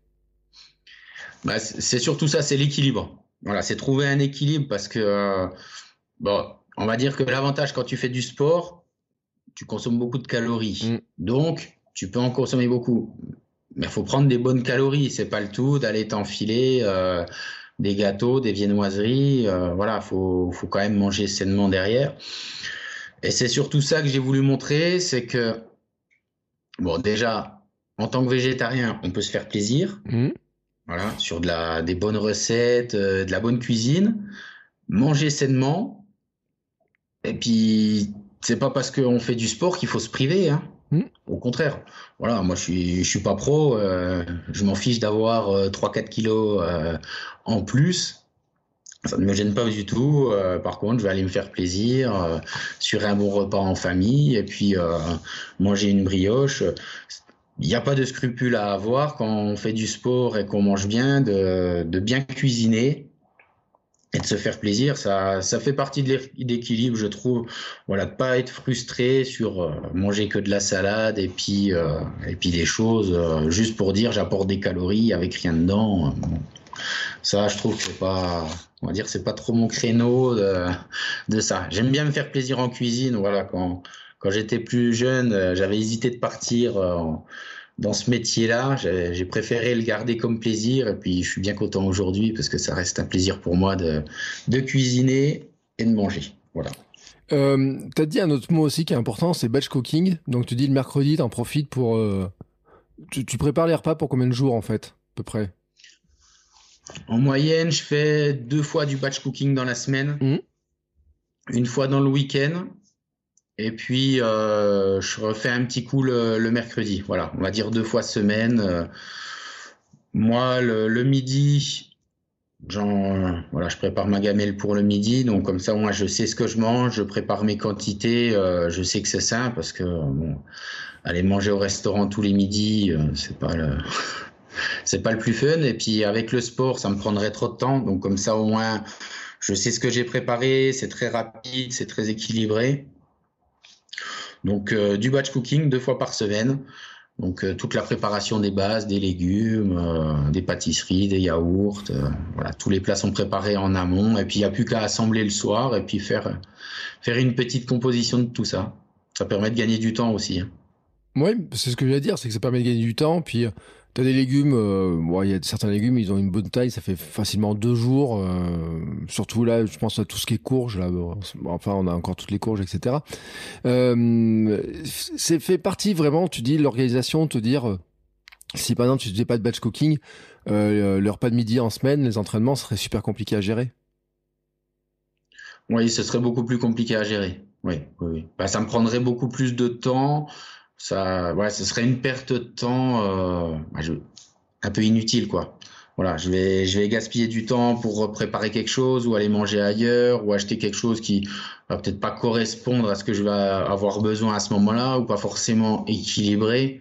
Bah, c'est surtout ça, c'est l'équilibre. Voilà, c'est trouver un équilibre parce que, euh, bon, on va dire que l'avantage quand tu fais du sport, tu consommes beaucoup de calories. Mm. Donc, tu peux en consommer beaucoup. Mais il faut prendre des bonnes calories. C'est pas le tout d'aller t'enfiler euh, des gâteaux, des viennoiseries. Euh, voilà, faut, faut quand même manger sainement derrière. Et c'est surtout ça que j'ai voulu montrer, c'est que, bon, déjà, en tant que végétarien, on peut se faire plaisir. Mmh. Voilà, sur de la, des bonnes recettes, euh, de la bonne cuisine. Manger sainement. Et puis, c'est pas parce qu'on fait du sport qu'il faut se priver. Hein. Hmm. Au contraire, voilà, moi je suis, je suis pas pro, euh, je m'en fiche d'avoir 3-4 euh, kilos euh, en plus. Ça ne me gêne pas du tout. par contre, je vais aller me faire plaisir sur un bon repas en famille et puis manger une brioche. Il n'y a pas de scrupule à avoir quand on fait du sport et qu'on mange bien, de, de bien cuisiner et de se faire plaisir, ça, ça fait partie de l'équilibre, je trouve. Voilà, de pas être frustré sur euh, manger que de la salade et puis euh, et puis des choses euh, juste pour dire j'apporte des calories avec rien dedans. Ça, je trouve que c'est pas, on va dire, c'est pas trop mon créneau de, de ça. J'aime bien me faire plaisir en cuisine. Voilà, quand quand j'étais plus jeune, j'avais hésité de partir dans ce métier-là, j'ai préféré le garder comme plaisir. Et puis, je suis bien content aujourd'hui parce que ça reste un plaisir pour moi de, de cuisiner et de manger. Voilà. Euh, tu as dit un autre mot aussi qui est important, c'est batch cooking. Donc, tu dis le mercredi, tu en profites pour. Euh, tu, prépares les repas pour combien de jours en fait, à peu près? En moyenne, je fais deux fois du batch cooking dans la semaine. Mmh. Une fois dans le week-end et puis, euh, je refais un petit coup le, mercredi. Voilà, on va dire deux fois semaine. Euh, moi, le, midi, voilà, je prépare ma gamelle pour le midi. Donc, comme ça, moi, je sais ce que je mange, je prépare mes quantités. Euh, je sais que c'est sain parce que, aller manger au restaurant tous les midis, c'est pas le. c'est pas le plus fun. Et puis, avec le sport, ça me prendrait trop de temps. Donc, comme ça, au moins, je sais ce que j'ai préparé. C'est très rapide, c'est très équilibré. Donc euh, du batch cooking deux fois par semaine. Donc euh, toute la préparation des bases, des légumes, euh, des pâtisseries, des yaourts, voilà, tous les plats sont préparés en amont et puis il n'y a plus qu'à assembler le soir et puis faire faire une petite composition de tout ça. Ça permet de gagner du temps aussi. Hein. Oui, c'est ce que je voulais dire, c'est que ça permet de gagner du temps puis T'as des légumes, euh, il y a certains légumes, ils ont une bonne taille, ça fait facilement deux jours. Euh, surtout là, je pense à tout ce qui est courge. Là, enfin, on a encore toutes les courges, etc. Euh, c'est fait partie vraiment. Tu dis l'organisation, te dire si par exemple tu faisais pas de batch cooking, euh, le repas de midi en semaine, les entraînements seraient super compliqués à gérer. Oui, ce serait beaucoup plus compliqué à gérer. Oui. Bah, ça me prendrait beaucoup plus de temps ça, ouais, ce serait une perte de temps euh, bah, un peu inutile, quoi. Voilà, je vais, je vais gaspiller du temps pour préparer quelque chose ou aller manger ailleurs ou acheter quelque chose qui va peut-être pas correspondre à ce que je vais avoir besoin à ce moment-là ou pas forcément équilibré.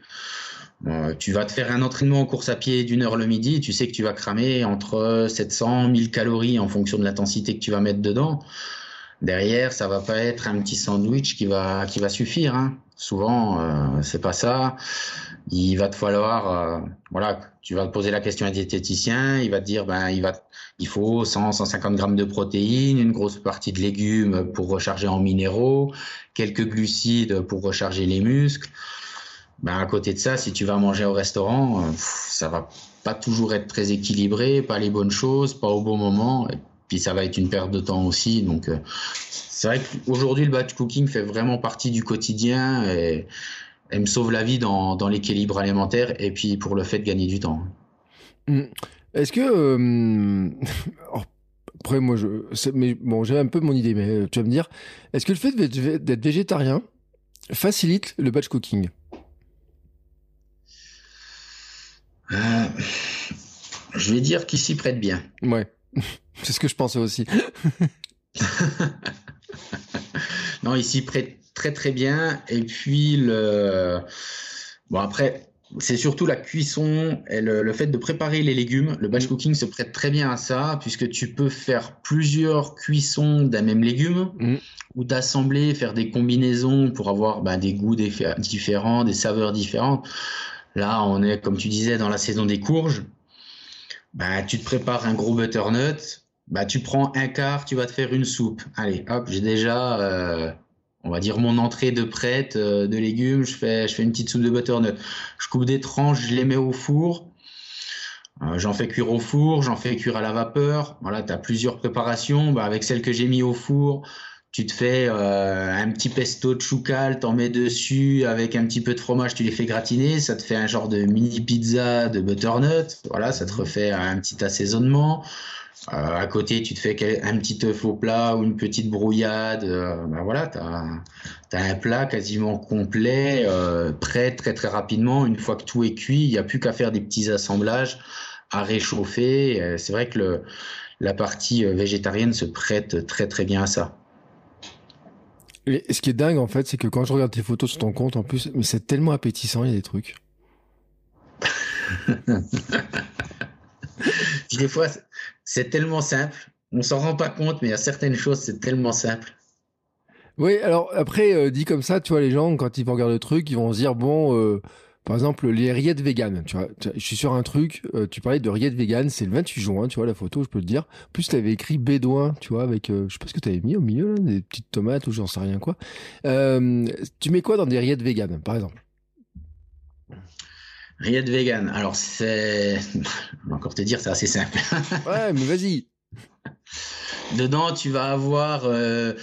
Euh, tu vas te faire un entraînement en course à pied d'une heure le midi, tu sais que tu vas cramer entre 700, 1000 calories en fonction de l'intensité que tu vas mettre dedans. Derrière, ça va pas être un petit sandwich qui va qui va suffire. Hein. Souvent, euh, c'est pas ça. Il va te falloir, euh, voilà, tu vas te poser la question à un diététicien, il va te dire, ben, il va, il faut 100, 150 grammes de protéines, une grosse partie de légumes pour recharger en minéraux, quelques glucides pour recharger les muscles. Ben, à côté de ça, si tu vas manger au restaurant, euh, ça va pas toujours être très équilibré, pas les bonnes choses, pas au bon moment puis ça va être une perte de temps aussi. Donc, euh, c'est vrai qu'aujourd'hui, le batch cooking fait vraiment partie du quotidien et, me sauve la vie dans, l'équilibre alimentaire et puis pour le fait de gagner du temps. Mmh. Est-ce que, euh, après, moi, je, mais bon, j'ai un peu mon idée, mais tu vas me dire, est-ce que le fait d'être végétarien facilite le batch cooking? Euh, Je vais dire qu'il s'y prête bien. Ouais, c'est ce que je pensais aussi. non, il s'y prête très très bien. Et puis, le... bon, après, c'est surtout la cuisson et le, fait de préparer les légumes. Le batch mm. cooking se prête très bien à ça, puisque tu peux faire plusieurs cuissons d'un même légume, mm. ou d'assembler, faire des combinaisons pour avoir bah, des goûts différents, des saveurs différentes. Là, on est, comme tu disais, dans la saison des courges. Bah, tu te prépares un gros butternut. Bah, tu prends un quart, tu vas te faire une soupe. Allez, hop, j'ai déjà euh, on va dire mon entrée de prête euh, de légumes, je fais, je fais une petite soupe de butternut. Je coupe des tranches, je les mets au four. Euh, j'en fais cuire au four, j'en fais cuire à la vapeur. Voilà, tu as plusieurs préparations. Bah, avec celle que j'ai mis au four, tu te fais euh, un petit pesto de choucal, t'en mets dessus avec un petit peu de fromage, tu les fais gratiner. Ça te fait un genre de mini pizza de butternut. Voilà, ça te refait un petit assaisonnement. Euh, à côté, tu te fais un petit œuf au plat ou une petite brouillade. Euh, ben voilà, tu as, un plat quasiment complet, euh, prêt très très rapidement. Une fois que tout est cuit, il n'y a plus qu'à faire des petits assemblages, à réchauffer. C'est vrai que le, la partie végétarienne se prête très très bien à ça. Et ce qui est dingue en fait, c'est que quand je regarde tes photos sur ton compte, en plus, mais c'est tellement appétissant, il y a des trucs. des fois, c'est tellement simple. On s'en rend pas compte, mais il y a certaines choses, c'est tellement simple. Oui, alors après, euh, dit comme ça, tu vois, les gens, quand ils vont regarder le truc, ils vont se dire, bon, euh, par exemple, les rillettes vegan, tu vois, je suis sur un truc, euh, tu parlais de rillettes vegan, c'est le 28 juin, tu vois, la photo, je peux te dire. Plus, tu avais écrit bédouin, tu vois, avec, je sais pas ce que tu avais mis au milieu, là, des petites tomates ou j'en sais rien quoi. tu mets quoi dans des rillettes vegan, par exemple? Rillettes vegan. Alors, c'est. Je vais encore te dire, c'est assez simple. ouais, mais vas-y. Dedans, tu vas avoir euh,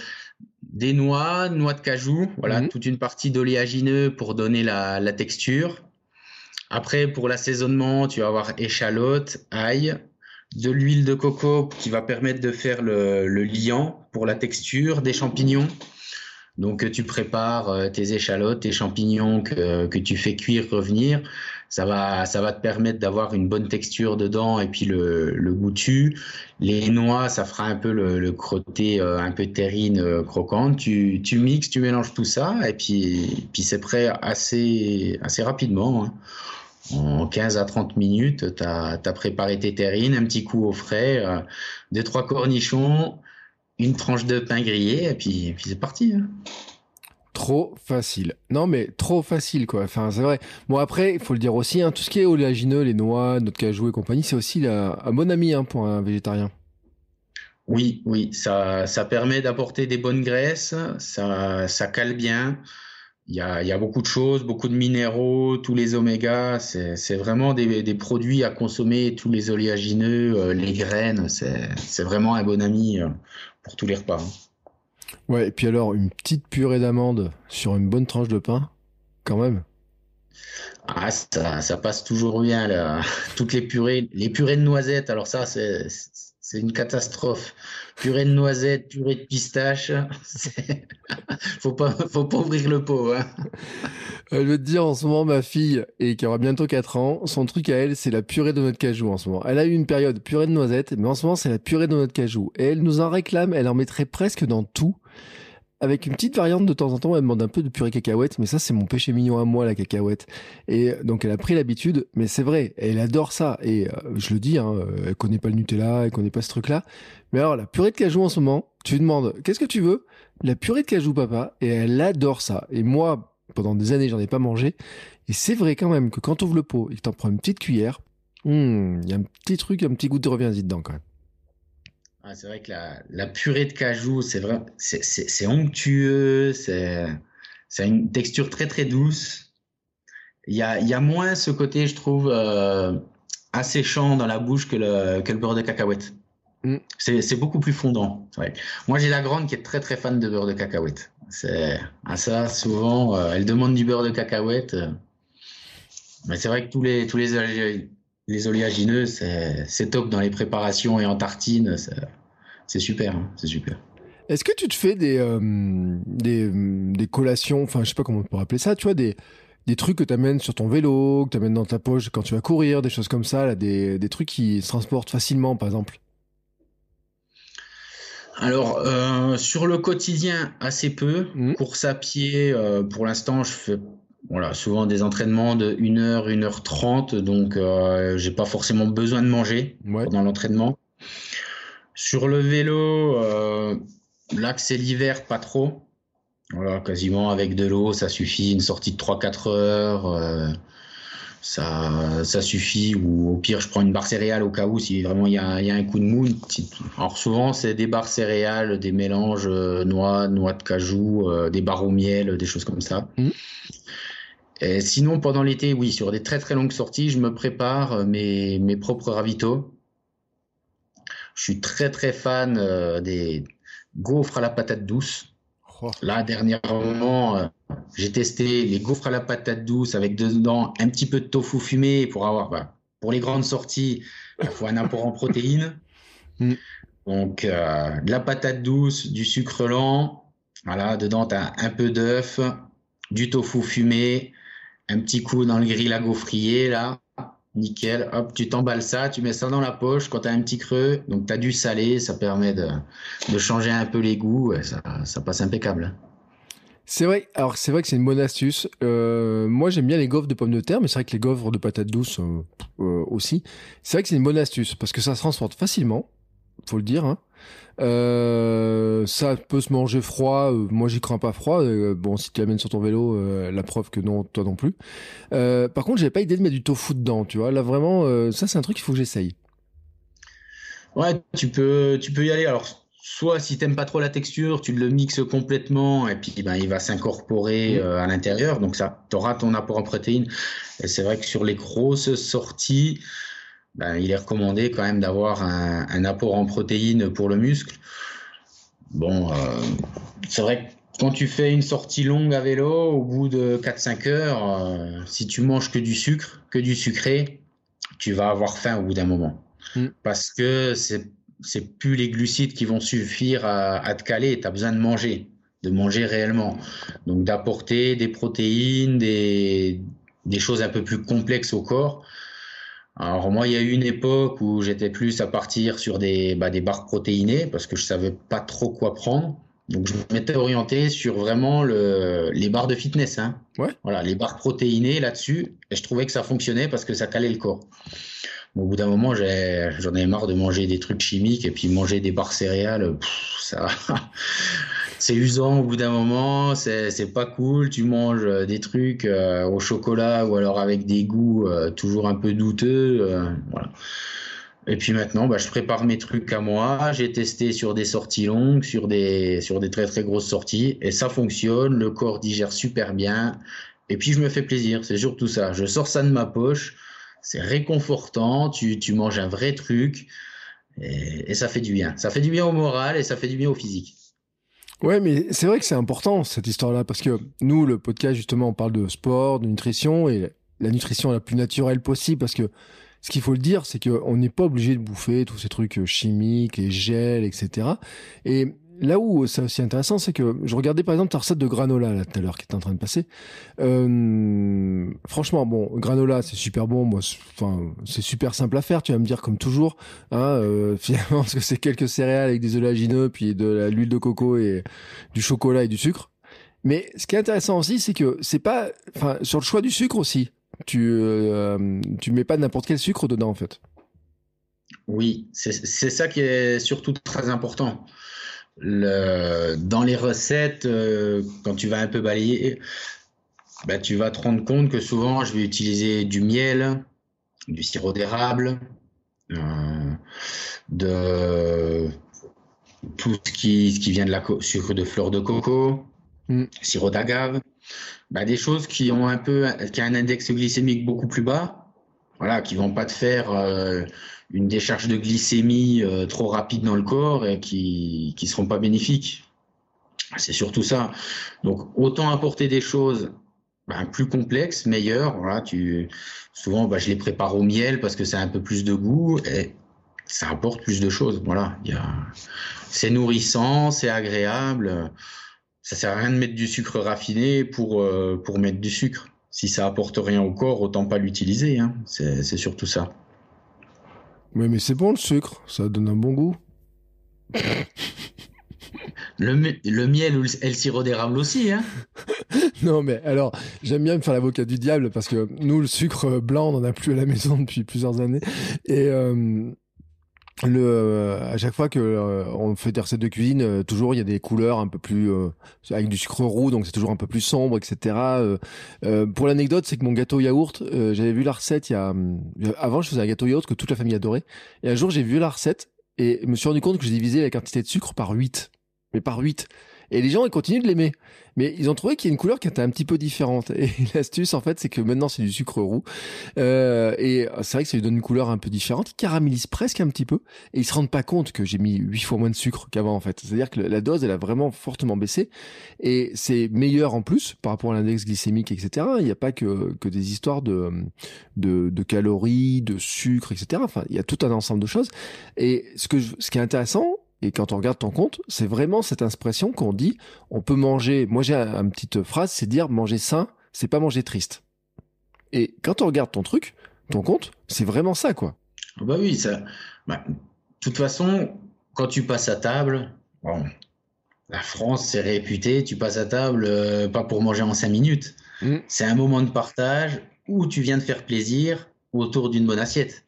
des noix, noix de cajou, voilà, mhm. toute une partie d'oléagineux pour donner la, la, texture. Après, pour l'assaisonnement, tu vas avoir échalote, ail, de l'huile de coco qui va permettre de faire le, le liant pour la texture, des champignons. Donc, tu prépares euh, tes échalotes, tes champignons que, que tu fais cuire, revenir ça va, ça va te permettre d'avoir une bonne texture dedans et puis le, le goût tu. Les noix, ça fera un peu le, le crotté, euh, un peu terrine euh, croquante. Tu, tu mixes, tu mélanges tout ça et puis, puis c'est prêt assez, assez rapidement. Hein. En 15 à 30 minutes, tu as, préparé tes terrines, un petit coup au frais, euh, deux, trois cornichons, une tranche de pain grillé et puis, puis c'est parti. Hein. Trop facile. Non, mais trop facile, quoi. Enfin, c'est vrai. Bon, après, il faut le dire aussi, hein, tout ce qui est oléagineux, les noix, notre cajou et compagnie, c'est aussi un bon ami hein, pour un végétarien. Oui, oui, ça, ça permet d'apporter des bonnes graisses, ça, ça cale bien. Il y a, il y a beaucoup de choses, beaucoup de minéraux, tous les omégas. C'est vraiment des, des, produits à consommer, tous les oléagineux, euh, les graines. C'est vraiment un bon ami euh, pour tous les repas. Hein. Ouais, et puis alors, une petite purée d'amande sur une bonne tranche de pain, quand même. Ah, ça, ça passe toujours bien, là. Toutes les purées, les purées de noisettes, alors ça, c'est, c'est une catastrophe. Purée de noisettes, purée de pistache, faut pas, faut pas ouvrir le pot, hein. Euh, je veux te dire, en ce moment, ma fille, et qui aura bientôt 4 ans, son truc à elle, c'est la purée de notre cajou en ce moment. Elle a eu une période purée de noisettes, mais en ce moment, c'est la purée de notre cajou. Et elle nous en réclame, elle en mettrait presque dans tout avec une petite variante de temps en temps, elle demande un peu de purée cacahuète, mais ça c'est mon péché mignon à moi la cacahuète. Et donc elle a pris l'habitude, mais c'est vrai, elle adore ça. Et euh, je le dis, hein, elle connaît pas le Nutella, elle connaît pas ce truc-là. Mais alors la purée de cajou en ce moment, tu lui demandes qu'est-ce que tu veux? La purée de cajou papa, et elle adore ça. Et moi, pendant des années, j'en ai pas mangé. Et c'est vrai quand même que quand tu ouvres le pot que t'en prends une petite cuillère, hmm, il y a un petit truc, un petit goût de revient dedans quand même. Ah, c'est vrai que la, purée de cajou, c'est vrai, c'est onctueux, c'est une texture très très douce. Il y a, y a moins ce côté, je trouve, euh, asséchant dans la bouche que le, que le beurre de cacahuète. Mm. C'est beaucoup plus fondant. Moi, j'ai la grande qui est très très fan de beurre de cacahuète. C'est à ça souvent, euh, elle demande du beurre de cacahuète. Euh. mais c'est vrai que tous les tous les les oléagineux, c'est top dans les préparations et en tartine c'est super, hein, c'est super. Est-ce que tu te fais des, des, des, collations, enfin je sais pas comment on peut appeler ça, tu vois, des, des trucs que tu amènes sur ton vélo, que tu amènes dans ta poche quand tu vas courir, des choses comme ça, là, des, des trucs qui se transportent facilement par exemple? Alors, euh, sur le quotidien, assez peu. Mmh. Course à pied, euh, pour l'instant, je fais voilà, souvent des entraînements de 1h, 1h30, donc euh, j'ai pas forcément besoin de manger pendant l'entraînement. Sur le vélo, euh, là que c'est l'hiver, pas trop. Voilà, quasiment avec de l'eau, ça suffit, une sortie de 3-4 heures ça, ça suffit. Ou au pire, je prends une barre céréale au cas où si vraiment il y a, y a, un coup de mou. Alors souvent, c'est des barres céréales, des mélanges euh, noix, noix de cajou, euh, des barres au miel, des choses comme ça. Mmh. Et sinon, pendant l'été, oui, sur des très très longues sorties, je me prépare euh, mes, mes propres ravitaux. Je suis très très fan des gaufres à la patate douce. Oh. Là, dernièrement, euh, j'ai testé les gaufres à la patate douce avec dedans un petit peu de tofu fumé pour avoir, bah, pour les grandes sorties, il faut un apport en protéines. Mm. Donc, euh, de la patate douce, du sucre lent. Voilà, dedans, tu as un peu d'œuf, du tofu fumé, un petit coup dans le grill à gaufrier, là. Nickel, hop, tu t'emballes ça, tu mets ça dans la poche quand tu as un petit creux, donc tu as du salé, ça permet de, changer un peu les goûts, ça, passe impeccable. C'est vrai, alors c'est vrai que c'est une bonne astuce. Euh, moi j'aime bien les gaufres de pommes de terre, mais c'est vrai que les gaufres de patates douces euh, euh, aussi. C'est vrai que c'est une bonne astuce parce que ça se transporte facilement, faut le dire. Hein. Euh, ça peut se manger froid. Euh, moi, j'y crains pas froid. Euh, bon, si tu l'amènes sur ton vélo, la preuve que non, toi non plus. par contre, j'avais pas idée de mettre du tofu dedans. Tu vois, là vraiment, ça c'est un truc qu'il faut que j'essaye. Ouais, tu peux, tu peux y aller. Alors, soit si t'aimes pas trop la texture, tu le mixes complètement et puis ben, il va s'incorporer à l'intérieur. Donc ça, tu auras ton apport en protéines. Et c'est vrai que sur les grosses sorties, ben, il est recommandé quand même d'avoir un, apport en protéines pour le muscle. Bon, euh, c'est vrai que quand tu fais une sortie longue à vélo, au bout de 4-5 heures, euh, si tu manges que du sucre, que du sucré, tu vas avoir faim au bout d'un moment. Mm. Parce que c'est c'est plus les glucides qui vont suffire à, te caler, tu as besoin de manger, de manger réellement. Donc d'apporter des protéines, des, des choses un peu plus complexes au corps alors moi, il y a eu une époque où j'étais plus à partir sur des, bah, des barres protéinées parce que je savais pas trop quoi prendre. Donc je m'étais orienté sur vraiment le, les barres de fitness. Hein. Ouais. Voilà, les barres protéinées là-dessus. Et je trouvais que ça fonctionnait parce que ça calait le corps. au bout d'un moment, j'en ai, marre de manger des trucs chimiques et puis manger des barres céréales. ça, c'est usant au bout d'un moment, c'est pas cool. Tu manges euh, des trucs euh, au chocolat ou alors avec des goûts euh, toujours un peu douteux. voilà. Et puis maintenant, bah, je prépare mes trucs à moi. J'ai testé sur des sorties longues, sur des, sur des très très grosses sorties, et ça fonctionne. Le corps digère super bien. Et puis je me fais plaisir. C'est surtout ça. Je sors ça de ma poche. C'est réconfortant. Tu, tu manges un vrai truc. Et, et ça fait du bien. Ça fait du bien au moral et ça fait du bien au physique. Ouais, mais c'est vrai que c'est important cette histoire-là parce que nous, le podcast justement, on parle de sport, de nutrition et la nutrition la plus naturelle possible parce que ce qu'il faut le dire, c'est qu'on n'est pas obligé de bouffer tous ces trucs chimiques, les gels, etc. Et là où c'est aussi intéressant, c'est que je regardais par exemple ta recette de granola là tout à l'heure qui est en train de passer. Euh, franchement, bon, granola c'est super bon, moi, enfin c'est super simple à faire. Tu vas me dire comme toujours, hein, euh, finalement parce que c'est quelques céréales avec des oléagineux, puis de l'huile de coco et du chocolat et du sucre. Mais ce qui est intéressant aussi, c'est que c'est pas, enfin sur le choix du sucre aussi, tu euh, tu mets pas n'importe quel sucre dedans en fait. Oui, c'est ça qui est surtout très important le, dans les recettes, euh, quand tu vas un peu balayer, bah, tu vas te rendre compte que souvent je vais utiliser du miel, du sirop d'érable, euh, de tout ce qui, ce qui vient de la sucre de fleur de coco, mm. sirop d'agave, bah, des choses qui ont un peu, qui a un index glycémique beaucoup plus bas, voilà, qui vont pas te faire euh, une décharge de glycémie euh, trop rapide dans le corps et qui qui seront pas bénéfiques. C'est surtout ça. Donc autant apporter des choses ben, plus complexes, meilleures. Tu souvent bah, je les prépare au miel parce que c'est un peu plus de goût et ça apporte plus de choses. Voilà, a... c'est nourrissant, c'est agréable. Ça sert à rien de mettre du sucre raffiné pour, euh, pour mettre du sucre. Si ça apporte rien au corps, autant pas l'utiliser. Hein. C'est surtout ça. Oui, mais c'est bon le sucre, ça donne un bon goût. Le, miel ou le, sirop d'érable aussi, hein Non, mais alors, j'aime bien me faire l'avocat du diable parce que nous, le sucre blanc, on n'en a plus à la maison depuis plusieurs années. Et euh, le, euh, à chaque fois que euh, on fait des recettes de cuisine, toujours il y a des couleurs un peu plus avec du sucre roux, donc c'est toujours un peu plus sombre, etc. pour l'anecdote, c'est que mon gâteau yaourt, j'avais vu la recette il y a avant, je faisais un gâteau yaourt que toute la famille adorait, et un jour j'ai vu la recette et je me suis rendu compte que j'ai divisé la quantité de sucre par 8 mais par 8. Et les gens, ils continuent de l'aimer. Mais ils ont trouvé qu'il y a une couleur qui était un petit peu différente. Et l'astuce, en fait, c'est que maintenant, c'est du sucre roux. Euh, et c'est vrai que ça lui donne une couleur un peu différente. Il caramélise presque un petit peu. Et ils se rendent pas compte que j'ai mis 8 fois moins de sucre qu'avant, en fait. C'est-à-dire que la dose, elle a vraiment fortement baissé. Et c'est meilleur en plus par rapport à l'index glycémique, etc. Il n'y a pas que, que des histoires de, de, de calories, de sucre, etc. Enfin, il y a tout un ensemble de choses. Et ce que ce qui est intéressant, et quand on regarde ton compte, c'est vraiment cette expression qu'on dit, on peut manger, moi j'ai une petite phrase, c'est dire manger sain, c'est pas manger triste. Et quand on regarde ton truc, ton compte, c'est vraiment ça, quoi. Ah bah oui, ça. Bah, de toute façon, quand tu passes à table, bon, la France c'est réputé, tu passes à table euh, pas pour manger en cinq minutes. Mm. C'est un moment de partage où tu viens de faire plaisir autour d'une bonne assiette.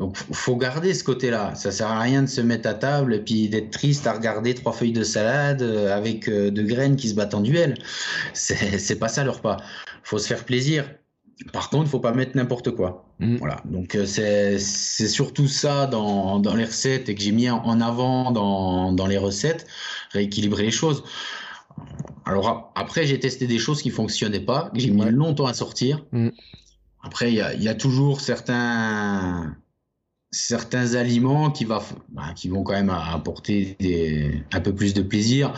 Donc, faut garder ce côté-là. Ça sert à rien de se mettre à table et puis d'être triste à regarder trois feuilles de salade euh, avec euh, de graines qui se battent en duel. C'est pas ça le repas. Faut se faire plaisir. Par contre, faut pas mettre n'importe quoi. Mm. Voilà. Donc euh, c'est surtout ça dans, dans, les recettes et que j'ai mis en avant dans, dans les recettes, rééquilibrer les choses. Alors après, j'ai testé des choses qui fonctionnaient pas, que j'ai mis longtemps à sortir. Mm. Après, il y a, y a, toujours certains certains aliments qui, va, bah, qui vont quand même apporter des, un peu plus de plaisir.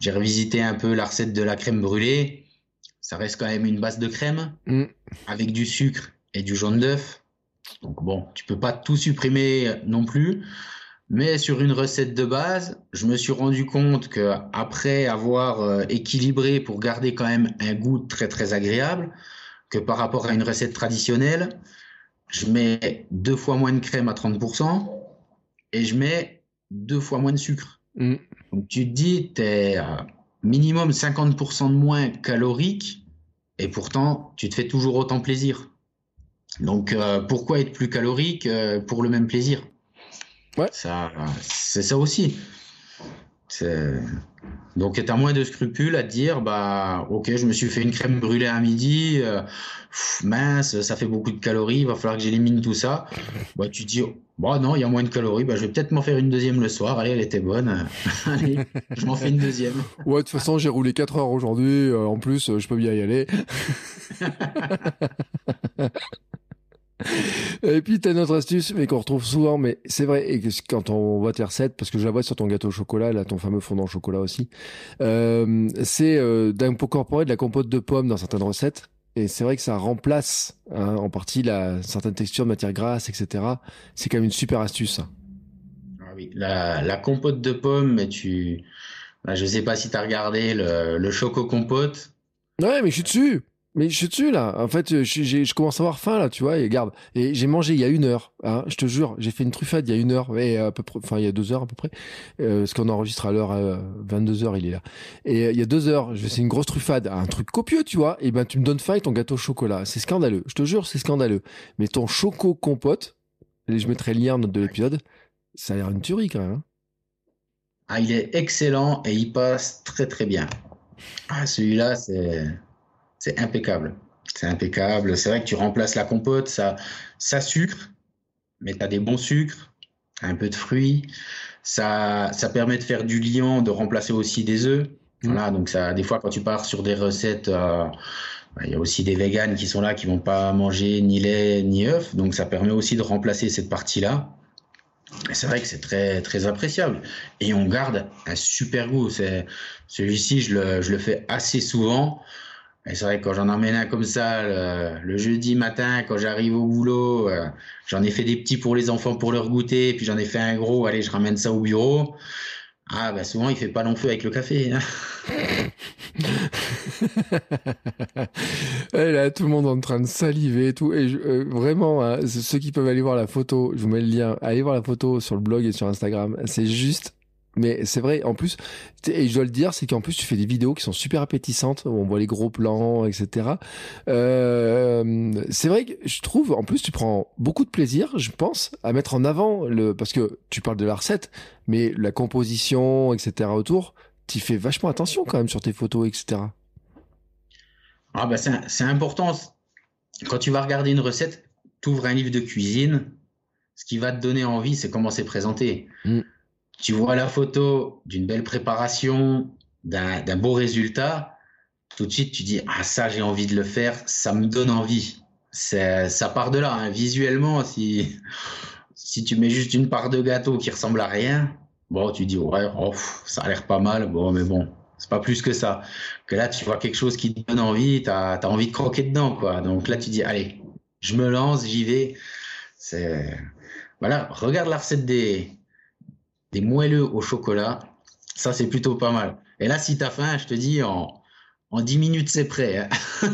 J'ai revisité un peu la recette de la crème brûlée. Ça reste quand même une base de crème mm. avec du sucre et du jaune d'œuf. Donc bon, tu peux pas tout supprimer non plus. Mais sur une recette de base, je me suis rendu compte que après avoir euh, équilibré pour garder quand même un goût très très agréable, que par rapport à une recette traditionnelle, je mets deux fois moins de crème à 30% et je mets deux fois moins de sucre. Mm. Donc tu te dis, tu es minimum 50% de moins calorique et pourtant tu te fais toujours autant plaisir. Donc euh, pourquoi être plus calorique euh, pour le même plaisir? Ouais. Ça, c'est ça aussi. Donc, tu as moins de scrupules à te dire, bah, ok, je me suis fait une crème brûlée à midi, euh, mince, ça fait beaucoup de calories, il va falloir que j'élimine tout ça. Bah, tu te dis, bon, non, il y a moins de calories, bah, je vais peut-être m'en faire une deuxième le soir. Allez, elle était bonne. Allez, je m'en fais une deuxième. Ouais, de toute façon, j'ai roulé 4 heures aujourd'hui. Euh, en plus, je peux bien y aller. Et puis, tu as notre astuce, mais qu'on retrouve souvent, mais c'est vrai, et quand on voit tes recettes, parce que je la vois sur ton gâteau au chocolat, là, ton fameux fondant au chocolat aussi, euh, c'est euh, d'incorporer de la compote de pommes dans certaines recettes. Et c'est vrai que ça remplace hein, en partie la certaine texture de matière grasse, etc. C'est quand même une super astuce. Ah oui, la, la compote de pommes, mais tu, bah, je sais pas si tu as regardé le, le choco compote. Ouais, mais je suis dessus. Mais je suis dessus là. En fait, je, commence à avoir faim là, tu vois. Et garde. Et j'ai mangé il y a une heure. Hein, je te jure, j'ai fait une truffade il y a une heure, et à peu près, enfin il y a deux heures à peu près, euh, parce qu'on enregistre à l'heure 22 heures, il est là. Et euh, il y a deux heures, je fais une grosse truffade, un truc copieux, tu vois. Et ben tu me donnes faim ton gâteau au chocolat, c'est scandaleux. Je te jure, c'est scandaleux. Mais ton choco compote, et je mettrai le lien note de l'épisode, ça a l'air une tuerie quand même. Hein. Ah, il est excellent et il passe très très bien. Ah, celui-là, c'est c'est impeccable. C'est impeccable. C'est vrai que tu remplaces la compote, ça, ça sucre, mais tu as des bons sucres, un peu de fruits. Ça, ça permet de faire du liant, de remplacer aussi des œufs. Mmh. Voilà, donc ça, des fois, quand tu pars sur des recettes, euh, bah, il y a aussi des véganes qui sont là, qui vont pas manger ni lait ni œufs. Donc ça permet aussi de remplacer cette partie-là. C'est vrai que c'est très très appréciable et on garde un super goût. Celui-ci, je le, je le fais assez souvent. Et c'est vrai quand j'en emmène un comme ça le, jeudi matin, quand j'arrive au boulot, euh, j'en ai fait des petits pour les enfants pour leur goûter, puis j'en ai fait un gros. Allez, je ramène ça au bureau. Ah bah souvent il fait pas long feu avec le café. Hein. et là, tout le monde en train de saliver et tout. Et euh, vraiment, hein, ceux qui peuvent aller voir la photo, je vous mets le lien. Allez voir la photo sur le blog et sur Instagram. C'est juste mais c'est vrai, en plus, et je dois le dire, c'est qu'en plus tu fais des vidéos qui sont super appétissantes, où on voit les gros plans, etc. Euh, c'est vrai que je trouve, en plus, tu prends beaucoup de plaisir, je pense, à mettre en avant le, parce que tu parles de la recette, mais la composition, etc. autour, tu fais vachement attention quand même sur tes photos, etc. Ah bah c'est important. Quand tu vas regarder une recette, tu ouvres un livre de cuisine, ce qui va te donner envie, c'est comment c'est présenté. Mm tu vois la photo d'une belle préparation, d'un beau résultat, tout de suite tu dis ah ça j'ai envie de le faire, ça me donne envie. Ça part de là. Hein. Visuellement, si si tu mets juste une part de gâteau qui ressemble à rien, bon tu dis ouais oh, ça a l'air pas mal, bon mais bon c'est pas plus que ça. Que là tu vois quelque chose qui te donne envie, tu as, envie de croquer dedans quoi. Donc là tu dis allez je me lance, j'y vais. C'est voilà regarde la recette des des moelleux au chocolat. Ça, c'est plutôt pas mal. Et là, si tu as faim, je te dis, en, en 10 minutes, c'est prêt. Hein.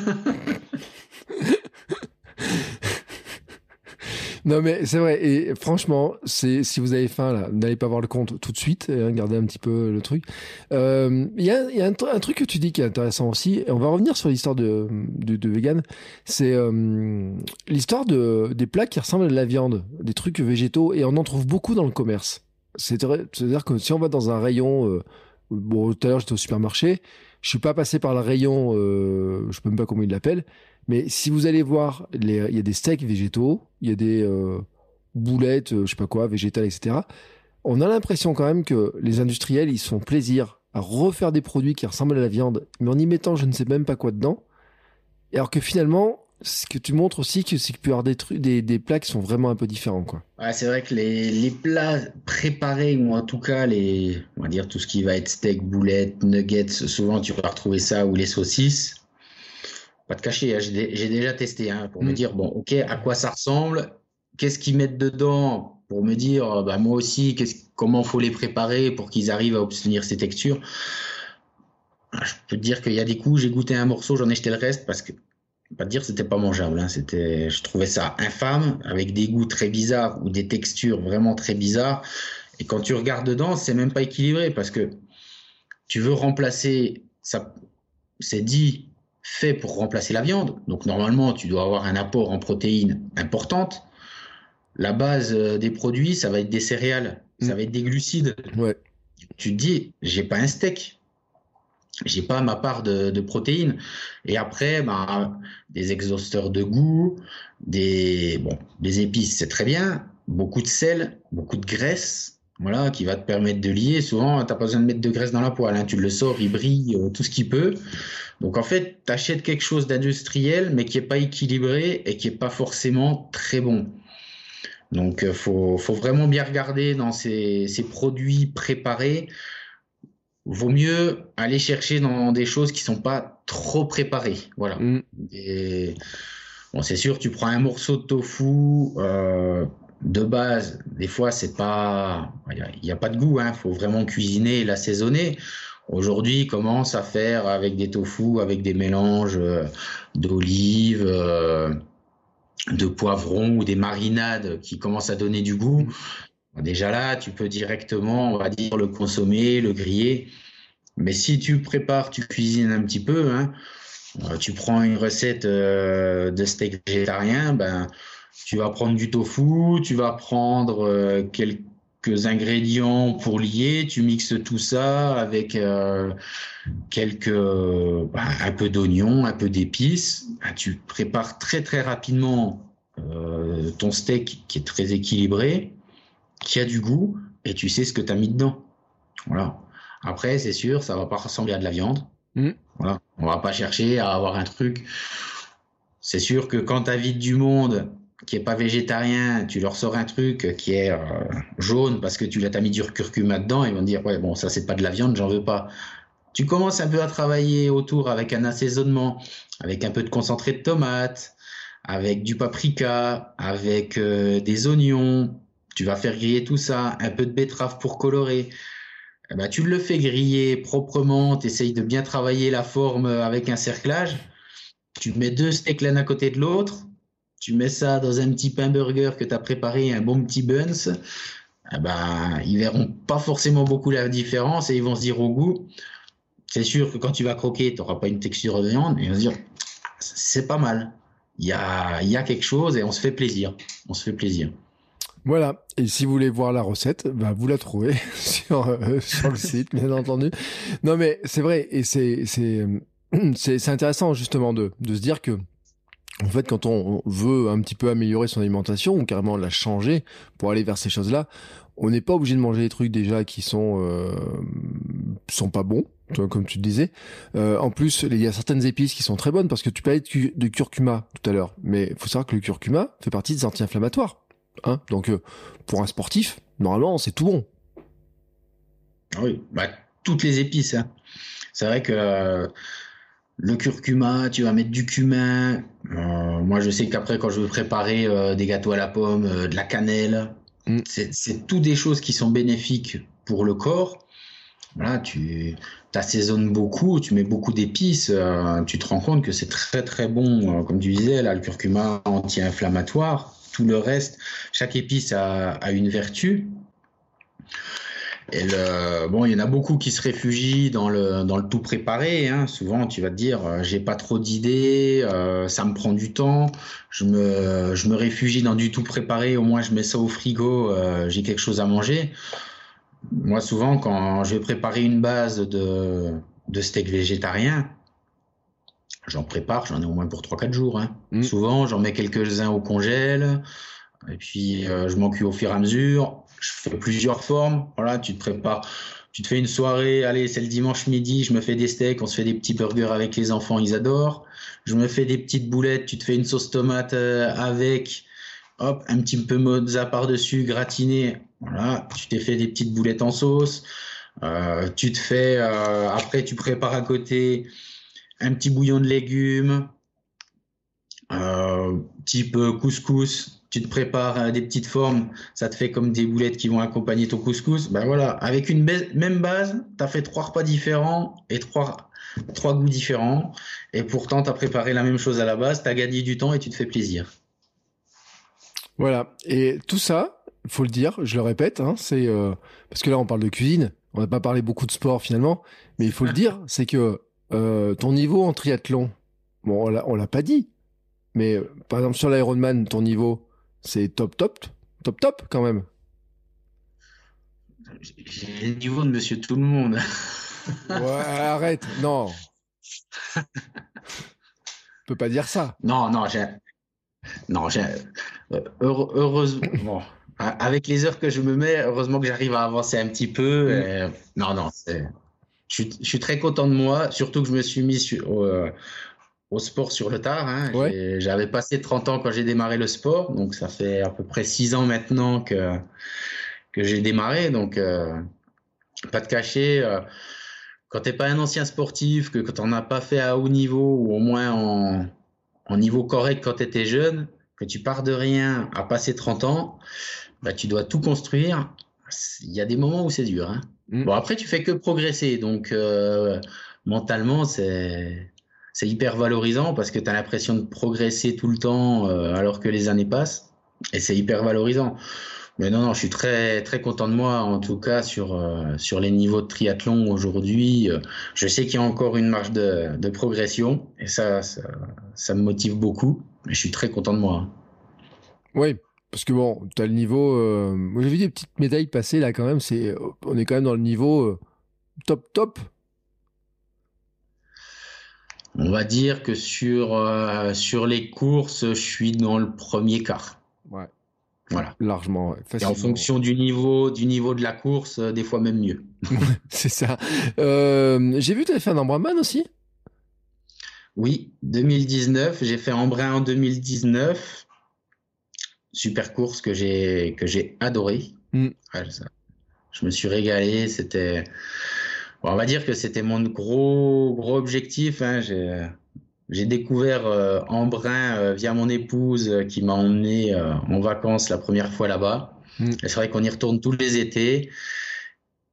Non mais c'est vrai et franchement c'est si vous avez faim là n'allez pas voir le compte tout de suite et regardez un petit peu le truc. Euh, il y a, y a un, truc que tu dis qui est intéressant aussi et on va revenir sur l'histoire de, de, de vegan. C'est euh, l'histoire de des plats qui ressemblent à de la viande, des trucs végétaux et on en trouve beaucoup dans le commerce. C'est-à-dire que si on va dans un rayon, euh, bon, tout à l'heure j'étais au supermarché, je suis pas passé par le rayon, euh, je sais même pas comment il l'appelle, mais si vous allez voir, il y a des steaks végétaux, il y a des euh, boulettes, je sais pas quoi, végétales, etc. On a l'impression quand même que les industriels, ils se font plaisir à refaire des produits qui ressemblent à la viande, mais en y mettant je ne sais même pas quoi dedans. Alors que finalement, ce que tu montres aussi, c'est que peut y avoir des, trucs, des, des, plats qui sont vraiment un peu différents. Quoi. Ouais, c'est vrai que les, les, plats préparés, ou en tout cas, les, on va dire tout ce qui va être steak, boulettes, nuggets, souvent tu vas retrouver ça, ou les saucisses. Pas de cacher, hein, j'ai déjà testé hein, pour me mm. dire, bon, ok, à quoi ça ressemble Qu'est-ce qu'ils mettent dedans pour me dire, bah, moi aussi, comment faut les préparer pour qu'ils arrivent à obtenir ces textures je peux te dire qu'il y a des coups, j'ai goûté un morceau, j'en ai jeté le reste parce que pas dire que c'était pas mangeable. Hein. C'était, je trouvais ça infâme, avec des goûts très bizarres ou des textures vraiment très bizarres. Et quand tu regardes dedans, c'est même pas équilibré parce que tu veux remplacer, ça, c'est dit fait pour remplacer la viande. Donc normalement, tu dois avoir un apport en protéines importante. La base euh, des produits, ça va être des céréales, ça mm. va être des glucides. Ouais. Tu te dis, j'ai pas un steak j'ai pas ma part de, protéines. Et après, bah, des exhausteurs de goût, des, bon, des épices, c'est très bien. Beaucoup de sel, beaucoup de graisse, voilà, qui va te permettre de lier. Souvent, tu n'as pas besoin de mettre de graisse dans la poêle. Hein. Tu le sors, il brille, euh, tout ce qu'il peut. Donc, en fait, tu achètes quelque chose d'industriel, mais qui n'est pas équilibré et qui n'est pas forcément très bon. Donc, il euh, faut, faut, vraiment bien regarder dans ces, ces produits préparés vaut mieux aller chercher dans des choses qui sont pas trop préparées. Voilà. Mm. bon, c'est sûr, tu prends un morceau de tofu euh, de base. Des fois, c'est pas, il n'y a, pas de goût. Il hein. faut vraiment cuisiner et l'assaisonner. Aujourd'hui, commence à faire avec des tofu, avec des mélanges euh, d'olives, euh, de poivrons ou des marinades qui commencent à donner du goût. Déjà là, tu peux directement, on va dire, le consommer, le griller. Mais si tu prépares, tu cuisines un petit peu, hein, euh, tu prends une recette euh, de steak végétarien, ben, tu vas prendre du tofu, tu vas prendre euh, quelques ingrédients pour lier, tu mixes tout ça avec quelques, ben, un peu d'oignon, un peu d'épices. Ben, tu prépares très très rapidement ton steak qui est très équilibré qui a du goût et tu sais ce que tu as mis dedans. Voilà. Après, c'est sûr, ça va pas ressembler à de la viande. Mm. Voilà. On va pas chercher à avoir un truc. C'est sûr que quand tu invites du monde qui est pas végétarien, tu leur sors un truc qui est euh, jaune parce que tu l'as mis du curcuma dedans, ils vont dire ouais bon ça c'est pas de la viande, j'en veux pas. Tu commences un peu à travailler autour avec un assaisonnement, avec un peu de concentré de tomate, avec du paprika, avec euh, des oignons. Tu vas faire griller tout ça, un peu de betterave pour colorer. Eh ben, tu le fais griller proprement, tu essayes de bien travailler la forme avec un cerclage. Tu mets deux steaks l'un à côté de l'autre. Tu mets ça dans un petit pain burger que tu as préparé, un bon petit buns. Eh ben, ils verront pas forcément beaucoup la différence et ils vont se dire au goût. C'est sûr que quand tu vas croquer, tu n'auras pas une texture de viande, ils vont se dire c'est pas mal il y a, y a quelque chose et on se fait plaisir. On se fait plaisir. Voilà. Et si vous voulez voir la recette, bah vous la trouvez sur, euh, sur le site, bien entendu. Non, mais c'est vrai. Et c'est, c'est, c'est, intéressant, justement, de, de se dire que, en fait, quand on veut un petit peu améliorer son alimentation ou carrément la changer pour aller vers ces choses-là, on n'est pas obligé de manger des trucs déjà qui sont, euh, sont pas bons comme tu disais. Euh, en plus, il y a certaines épices qui sont très bonnes parce que tu parlais de, curcuma tout à l'heure, mais faut savoir que le curcuma fait partie des anti-inflammatoires. Hein Donc, euh, pour un sportif, normalement, c'est tout bon. Ah oui, bah, toutes les épices. Hein. C'est vrai que euh, le curcuma, tu vas mettre du cumin. moi, je sais qu'après, quand je veux préparer des gâteaux à la pomme, de la cannelle, mm. c'est tout des choses qui sont bénéfiques pour le corps. Voilà, tu assaisonnes beaucoup, tu mets beaucoup d'épices, euh, tu te rends compte que c'est très très bon, euh, comme tu disais, là, le curcuma anti-inflammatoire, tout le reste, chaque épice a, une vertu. Et bon, il y en a beaucoup qui se réfugient dans le, le tout préparé. Hein. Souvent, tu vas te dire, euh, j'ai pas trop d'idées, ça me prend du temps. Je me, réfugie dans du tout préparé. Au moins, je mets ça au frigo, j'ai quelque chose à manger. Moi, souvent, quand je vais préparer une base de steak végétarien, j'en prépare, j'en ai au moins pour 3-4 jours. Hein. Mm. Souvent, j'en mets quelques-uns au congèle, et puis euh, je m'en cuis au fur et à mesure. Je fais plusieurs formes. Voilà, tu te prépares, tu te fais une soirée, allez, c'est le dimanche midi, je me fais des steaks, on se fait des petits burgers avec les enfants, ils adorent. Je me fais des petites boulettes, tu te fais une sauce tomate euh, avec, hop, un petit peu mozza par-dessus, gratiné, voilà, tu t'es fait des petites boulettes en sauce. Euh, tu te fais, euh, après, tu prépares à côté un petit bouillon de légumes, euh, type couscous. Tu te prépares des petites formes, ça te fait comme des boulettes qui vont accompagner ton couscous. Ben voilà, avec une même base, tu as fait trois repas différents et trois, trois goûts différents. Et pourtant, tu as préparé la même chose à la base, tu as gagné du temps et tu te fais plaisir. Voilà, et tout ça, faut le dire, je le répète, hein, c'est euh, parce que là on parle de cuisine, on n'a pas parlé beaucoup de sport finalement, mais il faut le dire, c'est que euh, ton niveau en triathlon, bon on l'a pas dit, mais euh, par exemple sur l'Ironman, ton niveau c'est top top top top quand même. J'ai le niveau de Monsieur Tout le Monde. ouais, arrête, non. On peut pas dire ça. Non, non, j'ai, non, j'ai, heureusement. Avec les heures que je me mets, heureusement que j'arrive à avancer un petit peu. Mm. Non, non, je, suis très content de moi, surtout que je me suis mis euh, au, sport sur le tard. Hein. J'avais passé 30 ans quand j'ai démarré le sport, donc ça fait à peu près 6 ans maintenant que, que j'ai démarré. Donc, euh, pas de cacher. Euh, quand tu n'es pas un ancien sportif, que quand n'en as pas fait à haut niveau, ou au moins en, en niveau correct quand tu étais jeune, que tu pars de rien à passer 30 ans, bah, tu dois tout construire. Il y a des moments où c'est dur. Hein. Mm. Bon, après, tu fais que progresser. Donc, euh, mentalement, c'est, c'est hyper valorisant parce que tu as l'impression de progresser tout le temps euh, alors que les années passent. Et c'est hyper valorisant. Mais non, non, je suis très, très content de moi, en tout cas, sur, euh, sur les niveaux de triathlon aujourd'hui. je sais qu'il y a encore une marge de, de progression et ça, ça, ça, me motive beaucoup. Mais je suis très content de moi. Hein. Oui, parce que bon, tu as le niveau. Euh, moi, j'ai vu des petites médailles passer là quand même. C'est, on est quand même dans le niveau euh, top top. On va dire que sur, euh, sur les courses, je suis dans le premier quart. Ouais. Voilà. Largement. Et en fonction du niveau, du niveau de la course, des fois même mieux. c'est ça. j'ai vu que tu avais fait un Embrunman aussi? Oui, 2019. J'ai fait Embrun en 2019 super course que j'ai que j'ai adoré. Mm. je me suis régalé. C'était on va dire que c'était mon gros, gros objectif. Hein. J'ai découvert euh, Embrun euh, via mon épouse euh, qui m'a emmené en vacances la première fois là-bas. Mm. C'est vrai qu'on y retourne tous les étés.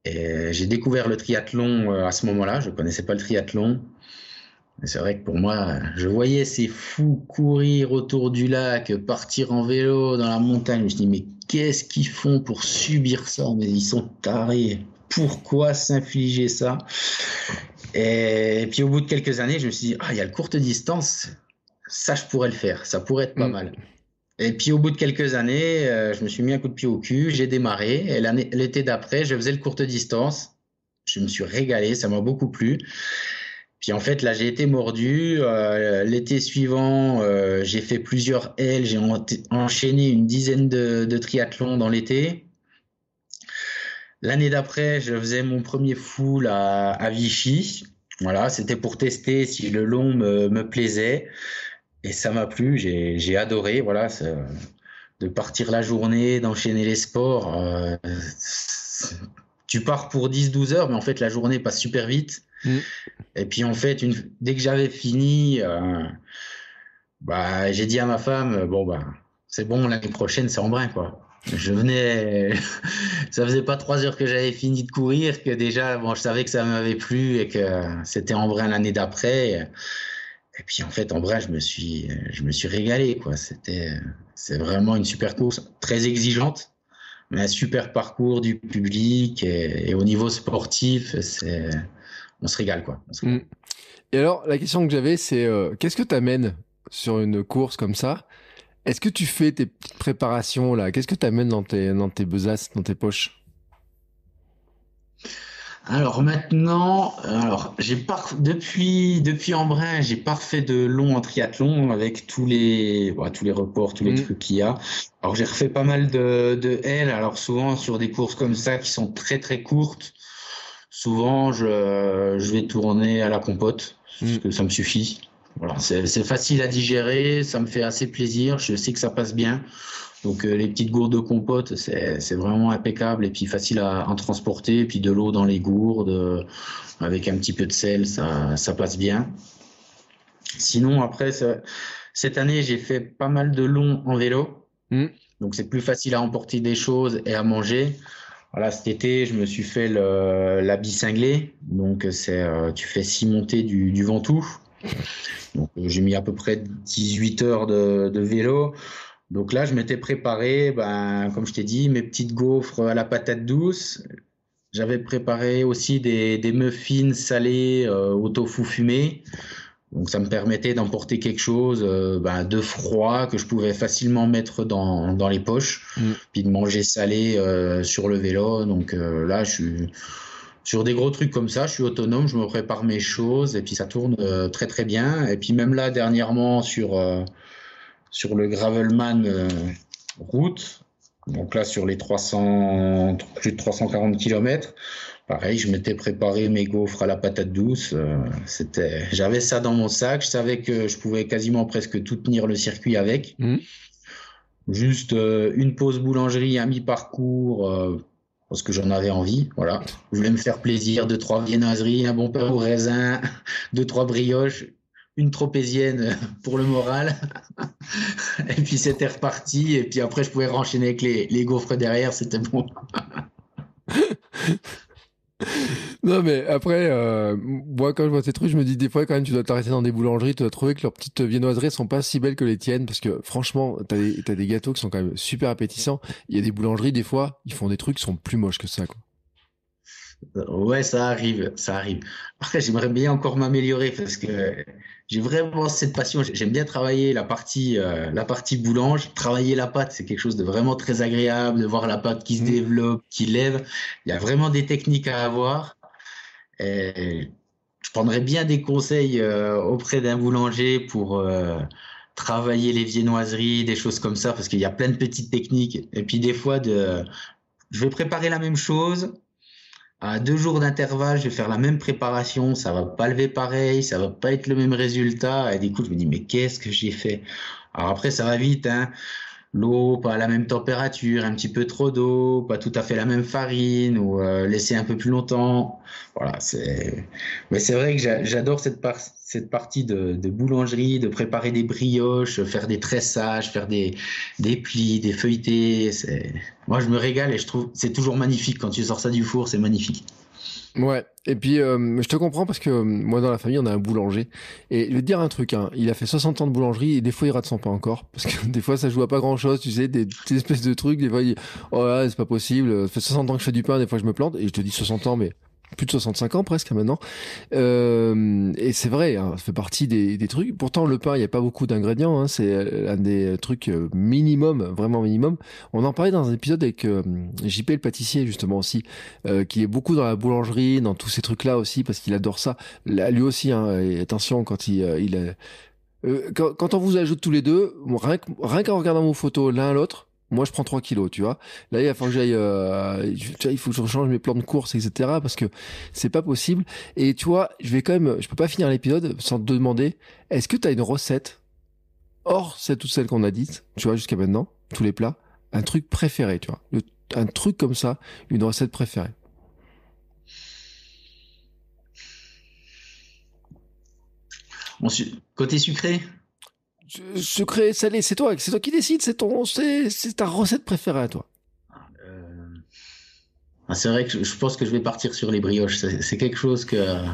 Et j'ai découvert le triathlon à ce moment-là. Je connaissais pas le triathlon. C'est vrai que pour moi, je voyais ces fous courir autour du lac, partir en vélo dans la montagne. Je me suis dit, mais qu'est-ce qu'ils font pour subir ça? Mais ils sont tarés. Pourquoi s'infliger ça? Et puis au bout de quelques années, je me suis dit, ah, il y a le courte distance. Ça, je pourrais le faire. Ça pourrait être pas mm. mal. Et puis au bout de quelques années, euh, je me suis mis un coup de pied au cul, j'ai démarré. Et l'été d'après, je faisais le courte distance. Je me suis régalé, ça m'a beaucoup plu. Puis en fait, là, j'ai été mordu. Euh, l'été suivant, euh, j'ai fait plusieurs L. J'ai enchaîné une dizaine de, triathlons dans l'été. L'année d'après, je faisais mon premier full à, Vichy. Voilà, c'était pour tester si le long me, plaisait. Et ça m'a plu. J'ai adoré. Voilà, de partir la journée, d'enchaîner les sports. Euh, tu pars pour 10-12 heures, mais en fait, la journée passe super vite. Mm. Et puis en fait, une, dès que j'avais fini, euh, bah, j'ai dit à ma femme, bon bah c'est bon, l'année prochaine c'est en brin quoi. Je venais, ça faisait pas trois heures que j'avais fini de courir que déjà, bon, je savais que ça m'avait plu et que c'était en brin l'année d'après. Et puis en fait, en brin, je me suis, je me suis régalé quoi. C'était, c'est vraiment une super course, très exigeante, un super parcours du public et au niveau sportif, on se régale quoi. Mm. Et alors la question que j'avais c'est euh, qu'est-ce que tu amènes sur une course comme ça? Est-ce que tu fais tes petites préparations là? Qu'est-ce que tu amènes dans tes dans tes besaces, dans tes poches? Alors maintenant, alors j'ai depuis depuis Embrun, j'ai pas refait de long en triathlon avec tous les tous les reports, tous les mm. trucs qu'il y a. Alors j'ai refait pas mal de de L. Alors souvent sur des courses comme ça qui sont très très courtes, souvent je, je vais tourner à la compote parce mm. que ça me suffit. Voilà, c'est facile à digérer, ça me fait assez plaisir, je sais que ça passe bien. Donc euh, les petites gourdes de compote, c'est vraiment impeccable et puis facile à, en transporter. Et puis de l'eau dans les gourdes euh, avec un petit peu de sel, ça, ça passe bien. Sinon après cette année j'ai fait pas mal de long en vélo, mm. donc c'est plus facile à emporter des choses et à manger. Voilà, cet été, je me suis fait l'habit cinglé. Donc, c'est, euh, tu fais six montées du, du Ventoux. Donc, euh, j'ai mis à peu près 18 heures de, de vélo. Donc là, je m'étais préparé, ben, comme je t'ai dit, mes petites gaufres à la patate douce. J'avais préparé aussi des, des muffins salés euh, au tofu fumé. Donc ça me permettait d'emporter quelque chose euh, ben, de froid que je pouvais facilement mettre dans, dans les poches, mm. puis de manger salé euh, sur le vélo. Donc euh, là, je suis sur des gros trucs comme ça, je suis autonome, je me prépare mes choses et puis ça tourne très très bien. Et puis même là, dernièrement sur sur le Gravelman route, donc là sur les 300 plus de 340 km, Pareil, je m'étais préparé mes gaufres à la patate douce. Euh, c'était, j'avais ça dans mon sac. Je savais que je pouvais quasiment presque tout tenir le circuit avec. Mmh. Juste euh, une pause boulangerie à mi-parcours euh, parce que j'en avais envie. Voilà, je voulais me faire plaisir. Deux trois viennoiseries, un bon pain au raisin, deux trois brioches, une tropézienne pour le moral. et puis c'était reparti. Et puis après, je pouvais renchaîner avec les, les gaufres derrière. C'était bon. non, mais après, euh, moi, quand je vois ces trucs, je me dis des fois, quand même, tu dois t'arrêter dans des boulangeries, tu dois trouver que leurs petites viennoiseries sont pas si belles que les tiennes, parce que franchement, t'as des, des gâteaux qui sont quand même super appétissants. Il y a des boulangeries, des fois, ils font des trucs qui sont plus moches que ça. Ouais, ça arrive, ça arrive. Après, j'aimerais bien encore m'améliorer parce que j'ai vraiment cette passion. J'aime bien travailler la partie, euh, la partie boulange. Travailler la pâte, c'est quelque chose de vraiment très agréable, de voir la pâte qui se mmh. développe, qui lève. Il y a vraiment des techniques à avoir. Et je prendrais bien des conseils euh, auprès d'un boulanger pour euh, travailler les viennoiseries, des choses comme ça, parce qu'il y a plein de petites techniques. Et puis des fois, de, je vais préparer la même chose à deux jours d'intervalle, je vais faire la même préparation, ça va pas lever pareil, ça va pas être le même résultat. Et du coup, je me dis, mais qu'est-ce que j'ai fait? Alors après, ça va vite. Hein. L'eau pas à la même température, un petit peu trop d'eau, pas tout à fait la même farine ou euh, laisser un peu plus longtemps. Voilà, c'est. Mais c'est vrai que j'adore cette, cette partie de, boulangerie, de préparer des brioches, faire des tressages, faire des, des plis, des feuilletés. Moi, je me régale et je trouve c'est toujours magnifique quand tu sors ça du four, c'est magnifique. Ouais, et puis euh, je te comprends parce que euh, moi dans la famille on a un boulanger. Et je vais te dire un truc, hein, il a fait 60 ans de boulangerie et des fois il rate son pain encore. Parce que des fois ça joue à pas grand chose, tu sais, des, espèces de trucs, des fois il oh là c'est pas possible, ça fait 60 ans que je fais du pain, des fois je me plante et je te dis 60 ans mais plus de 65 ans presque maintenant. Euh, et c'est vrai, hein, ça fait partie des, des, trucs. Pourtant, le pain, il n'y a pas beaucoup d'ingrédients. Hein, c'est euh, un des trucs euh, minimum, vraiment minimum. On en parlait dans un épisode avec euh, JP le pâtissier justement aussi, euh, qui est beaucoup dans la boulangerie, dans tous ces trucs-là aussi, parce qu'il adore ça. Lui aussi, hein, attention quand il, quand, quand, on vous ajoute tous les deux, rien qu'en regardant vos photos l'un à l'autre, moi, je prends 3 kilos, tu vois. Là, il va falloir que j'aille, euh, il faut que je change mes plans de course, etc. Parce que c'est pas possible. Et tu vois, je vais quand même, je peux pas finir l'épisode sans te demander, est-ce que tu as une recette hors c'est toutes celles qu'on a dites, tu vois, jusqu'à maintenant, tous les plats, un truc préféré, tu vois, un truc comme ça, une recette préférée? côté sucré? Sucré, salé, c'est toi, c'est toi qui décides, c'est ton, c'est, ta recette préférée à toi. Euh, ah, c'est vrai que je, pense que je vais partir sur les brioches. C'est, quelque chose que.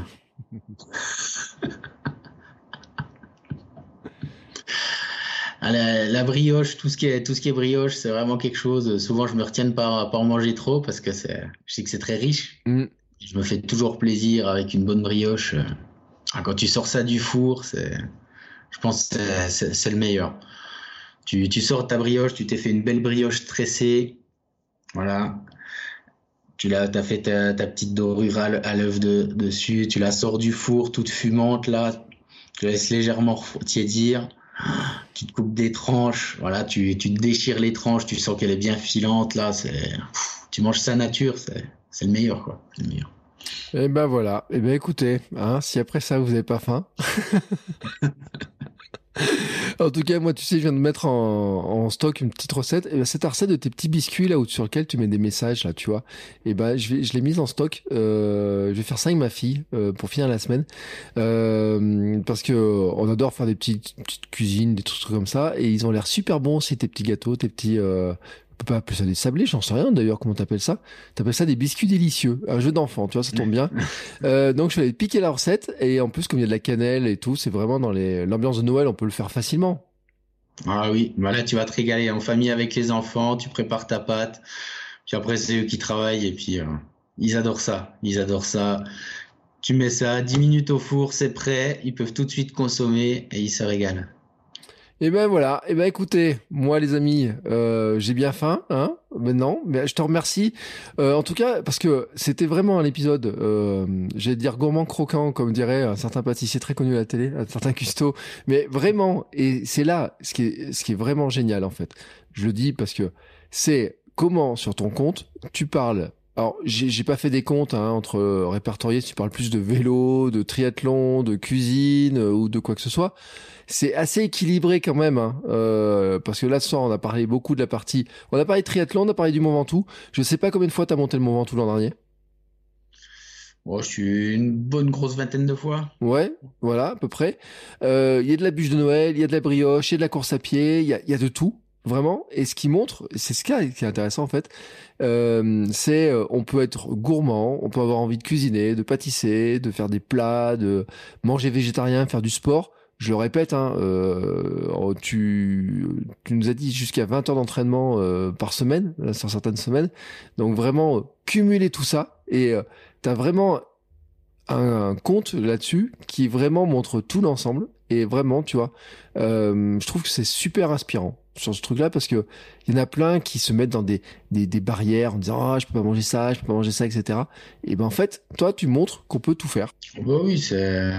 Ah, la, brioche, tout ce qui est, tout ce qui est brioche, c'est vraiment quelque chose. Souvent, je me retiens de pas, pas en manger trop parce que c'est, je sais que c'est très riche. Mm. Je me fais toujours plaisir avec une bonne brioche. Ah, quand tu sors ça du four, c'est, je pense que c'est le meilleur. Tu, tu, sors ta brioche, tu t'es fait une belle brioche tressée. Voilà. Tu as, as fait ta, ta, petite dorure à l'œuf de, dessus. Tu la sors du four toute fumante là. Tu la laisses légèrement tiédir. Tu te coupes des tranches. Voilà, tu, tu te déchires les tranches. Tu sens qu'elle est bien filante là. Tu manges sa nature. C'est le meilleur quoi. Le meilleur. Et eh ben voilà. Et eh ben écoutez, hein, si après ça vous n'avez pas faim. en tout cas, moi, tu sais, je viens de mettre en, stock une petite recette. Et ben, c'est ta recette de tes petits biscuits là, où, sur lequel tu mets des messages là, tu vois. Et ben, je vais, je l'ai mise en stock. Euh, je vais faire ça avec ma fille euh, pour finir la semaine, euh, parce que on adore faire des petites, petites cuisines, des trucs comme ça, et ils ont l'air super bons aussi tes petits gâteaux, tes petits peut pas appeler ça des sablés, j'en sais rien d'ailleurs comment t'appelles ça? T'appelles ça des biscuits délicieux, un jeu d'enfant, tu vois, ça tombe bien. euh, donc je vais piquer la recette et en plus comme il y a de la cannelle et tout, c'est vraiment dans l'ambiance de Noël, on peut le faire facilement. Ah oui, bah là tu vas te régaler en famille avec les enfants, tu prépares ta pâte, puis après c'est eux qui travaillent et puis euh, ils adorent ça, ils adorent ça. Tu mets ça 10 minutes au four, c'est prêt, ils peuvent tout de suite consommer et ils se régalent. Et eh ben voilà, et eh ben écoutez, moi les amis, euh, j'ai bien faim, hein, maintenant, mais je te remercie. Euh, en tout cas, parce que c'était vraiment un épisode, euh, j'allais dire gourmand croquant, comme dirait un certain pâtissier très connu à la télé, un certain Custo, mais vraiment, et c'est là ce qui est, ce qui est vraiment génial en fait. Je le dis parce que c'est comment sur ton compte tu parles. Alors, j'ai pas fait des comptes hein, entre répertoriés, si tu parles plus de vélo, de triathlon, de cuisine euh, ou de quoi que ce soit c'est assez équilibré quand même, hein, euh, parce que là ce soir on a parlé beaucoup de la partie, on a parlé de triathlon, on a parlé du Mont Ventoux. Je sais pas combien de fois tu as monté le Mont Ventoux l'an dernier. Oh, je suis une bonne grosse vingtaine de fois. Ouais, voilà, à peu près. Euh, il y a de la bûche de Noël, il y a de la brioche, il y a de la course à pied, il y a, y a, de tout, vraiment. Et ce qui montre, c'est ce qui est intéressant en fait, euh, c'est euh, on peut être gourmand, on peut avoir envie de cuisiner, de pâtisser, de faire des plats, de manger végétarien, faire du sport je le répète, hein, euh, oh, tu, tu nous as dit jusqu'à 20 heures d'entraînement euh, par semaine, sur certaines semaines. Donc vraiment, euh, cumuler tout ça et tu as vraiment un, compte là-dessus qui vraiment montre tout l'ensemble. Et vraiment, tu vois, je trouve que c'est super inspirant sur ce truc-là parce que il y en a plein qui se mettent dans des, des, des barrières en disant ah je peux pas manger ça, je peux pas manger ça, etc. Et ben en fait, toi tu montres qu'on peut tout faire. Bah oui, c'est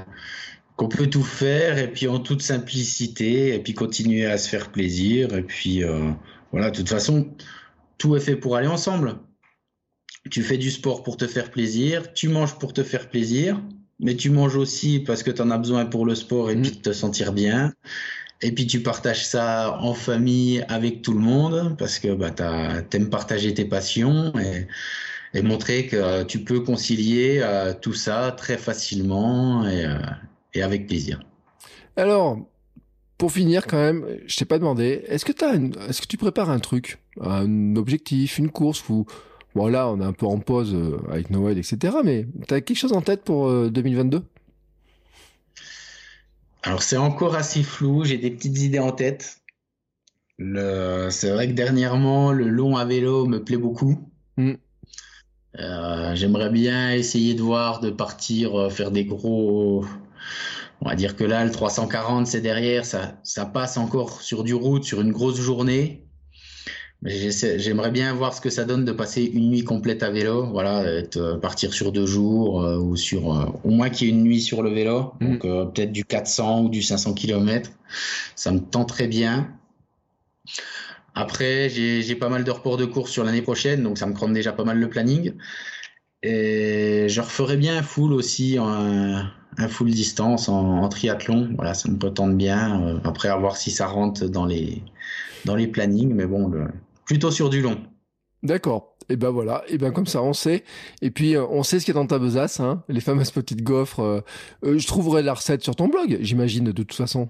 qu'on peut tout faire et puis en toute simplicité et puis continuer à se faire plaisir et puis euh, voilà de toute façon tout est fait pour aller ensemble tu fais du sport pour te faire plaisir tu manges pour te faire plaisir mais tu manges aussi parce que tu en as besoin pour le sport et mmh. puis te sentir bien Et puis tu partages ça en famille avec tout le monde parce que bah, tu aimes partager tes passions et, montrer que tu peux concilier euh, tout ça très facilement et, euh, et, avec plaisir. Alors, pour finir quand même, je t'ai pas demandé, est-ce que, est-ce que tu prépares un truc, un objectif, une course ou bon là on est un peu en pause euh, avec Noël etc. Mais tu as quelque chose en tête pour 2022 alors c'est encore assez flou, j'ai des petites idées en tête. C'est vrai que dernièrement, le long à vélo me plaît beaucoup. Mm. Euh, j'aimerais bien essayer de voir, de partir, euh, faire des gros... On va dire que là, le 340, c'est derrière, ça, ça passe encore sur du route, sur une grosse journée. J'aimerais bien voir ce que ça donne de passer une nuit complète à vélo, voilà, euh, partir sur deux jours euh, ou sur euh, au moins qu'il y ait une nuit sur le vélo, mm. donc peut-être du 400 ou du 500 km. Ça me tente très bien. Après, j'ai pas mal de reports de course sur l'année prochaine, donc ça me crame déjà pas mal le planning. Et je referais bien un full aussi, un, un full distance en, triathlon. Voilà, ça me tente bien. après, à voir si ça rentre dans les dans les plannings, mais bon, plutôt sur du long. D'accord. Et ben voilà, et ben comme ça on sait. Et puis euh, on sait ce qu'il y a dans ta besace, hein, les fameuses petites gaufres. Euh, euh, je trouverai la recette sur ton blog, j'imagine de toute façon.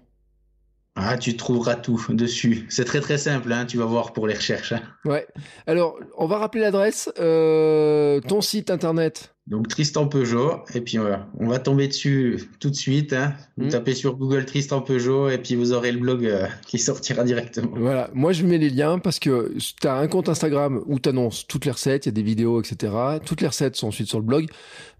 Ah, tu trouveras tout dessus. C'est très très simple, hein, tu vas voir pour les recherches. Hein. Ouais. Alors, on va rappeler l'adresse. ton site internet. Donc Tristan Peugeot, et puis voilà, on va tomber dessus tout de suite. Hein. Vous hmm. tapez sur Google Tristan Peugeot, et puis vous aurez le blog euh, qui sortira directement. Voilà, moi je mets les liens parce que tu as un compte Instagram où tu annonces toutes les recettes, il y a des vidéos, etc. Toutes les recettes sont ensuite sur le blog.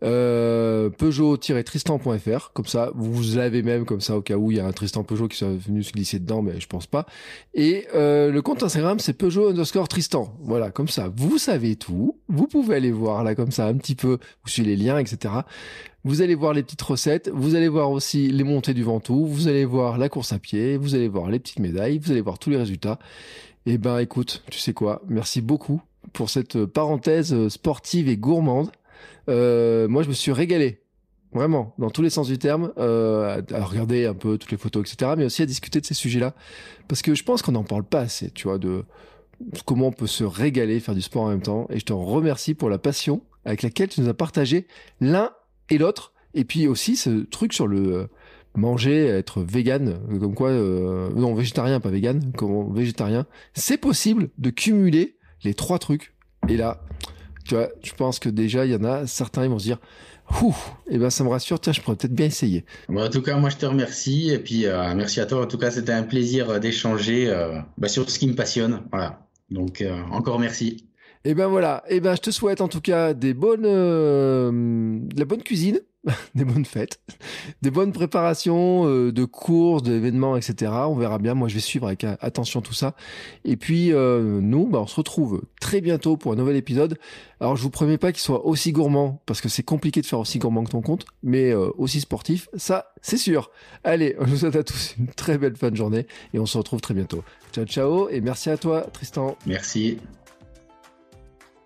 Euh, Peugeot-tristan.fr, comme ça, vous l'avez même comme ça au cas où il y a un Tristan Peugeot qui soit venu se glisser dedans, mais je pense pas. Et euh, le compte Instagram c'est Peugeot underscore Tristan. Voilà, comme ça, vous savez tout. Vous pouvez aller voir là comme ça un petit peu vous suivez les liens, etc. Vous allez voir les petites recettes, vous allez voir aussi les montées du Ventoux, vous allez voir la course à pied, vous allez voir les petites médailles, vous allez voir tous les résultats. Et eh ben écoute, tu sais quoi, merci beaucoup pour cette parenthèse sportive et gourmande. Euh, moi je me suis régalé, vraiment, dans tous les sens du terme, euh, à regarder un peu toutes les photos, etc., mais aussi à discuter de ces sujets-là, parce que je pense qu'on n'en parle pas assez, tu vois, de comment on peut se régaler, faire du sport en même temps. Et je te remercie pour la passion avec laquelle tu nous as partagé l'un et l'autre. Et puis aussi ce truc sur le euh, manger, être vegan, euh, comme quoi, euh, non, végétarien, pas vegan, comme végétarien. C'est possible de cumuler les trois trucs. Et là, tu vois, je pense que déjà, il y en a certains, ils vont se dire, Ouh, et eh ben ça me rassure, tiens, je pourrais peut-être bien essayer. en tout cas, moi je te remercie et puis merci à toi. En tout cas, c'était un plaisir d'échanger bah, sur ce qui me passionne. Voilà. Donc encore merci. Et ben voilà, et ben je te souhaite en tout cas des bonnes, euh, de la bonne cuisine, des bonnes fêtes, des bonnes préparations euh, de courses, d'événements, etc. On verra bien. Moi, je vais suivre avec attention tout ça. Et puis euh, nous, bah, on se retrouve très bientôt pour un nouvel épisode. Alors, je vous promets pas qu'il soit aussi gourmand parce que c'est compliqué de faire aussi gourmand que ton compte, mais aussi sportif, ça, c'est sûr. Allez, je vous souhaite à tous une très belle fin de journée et on se retrouve très bientôt. Ciao, ciao et merci à toi, Tristan. Merci.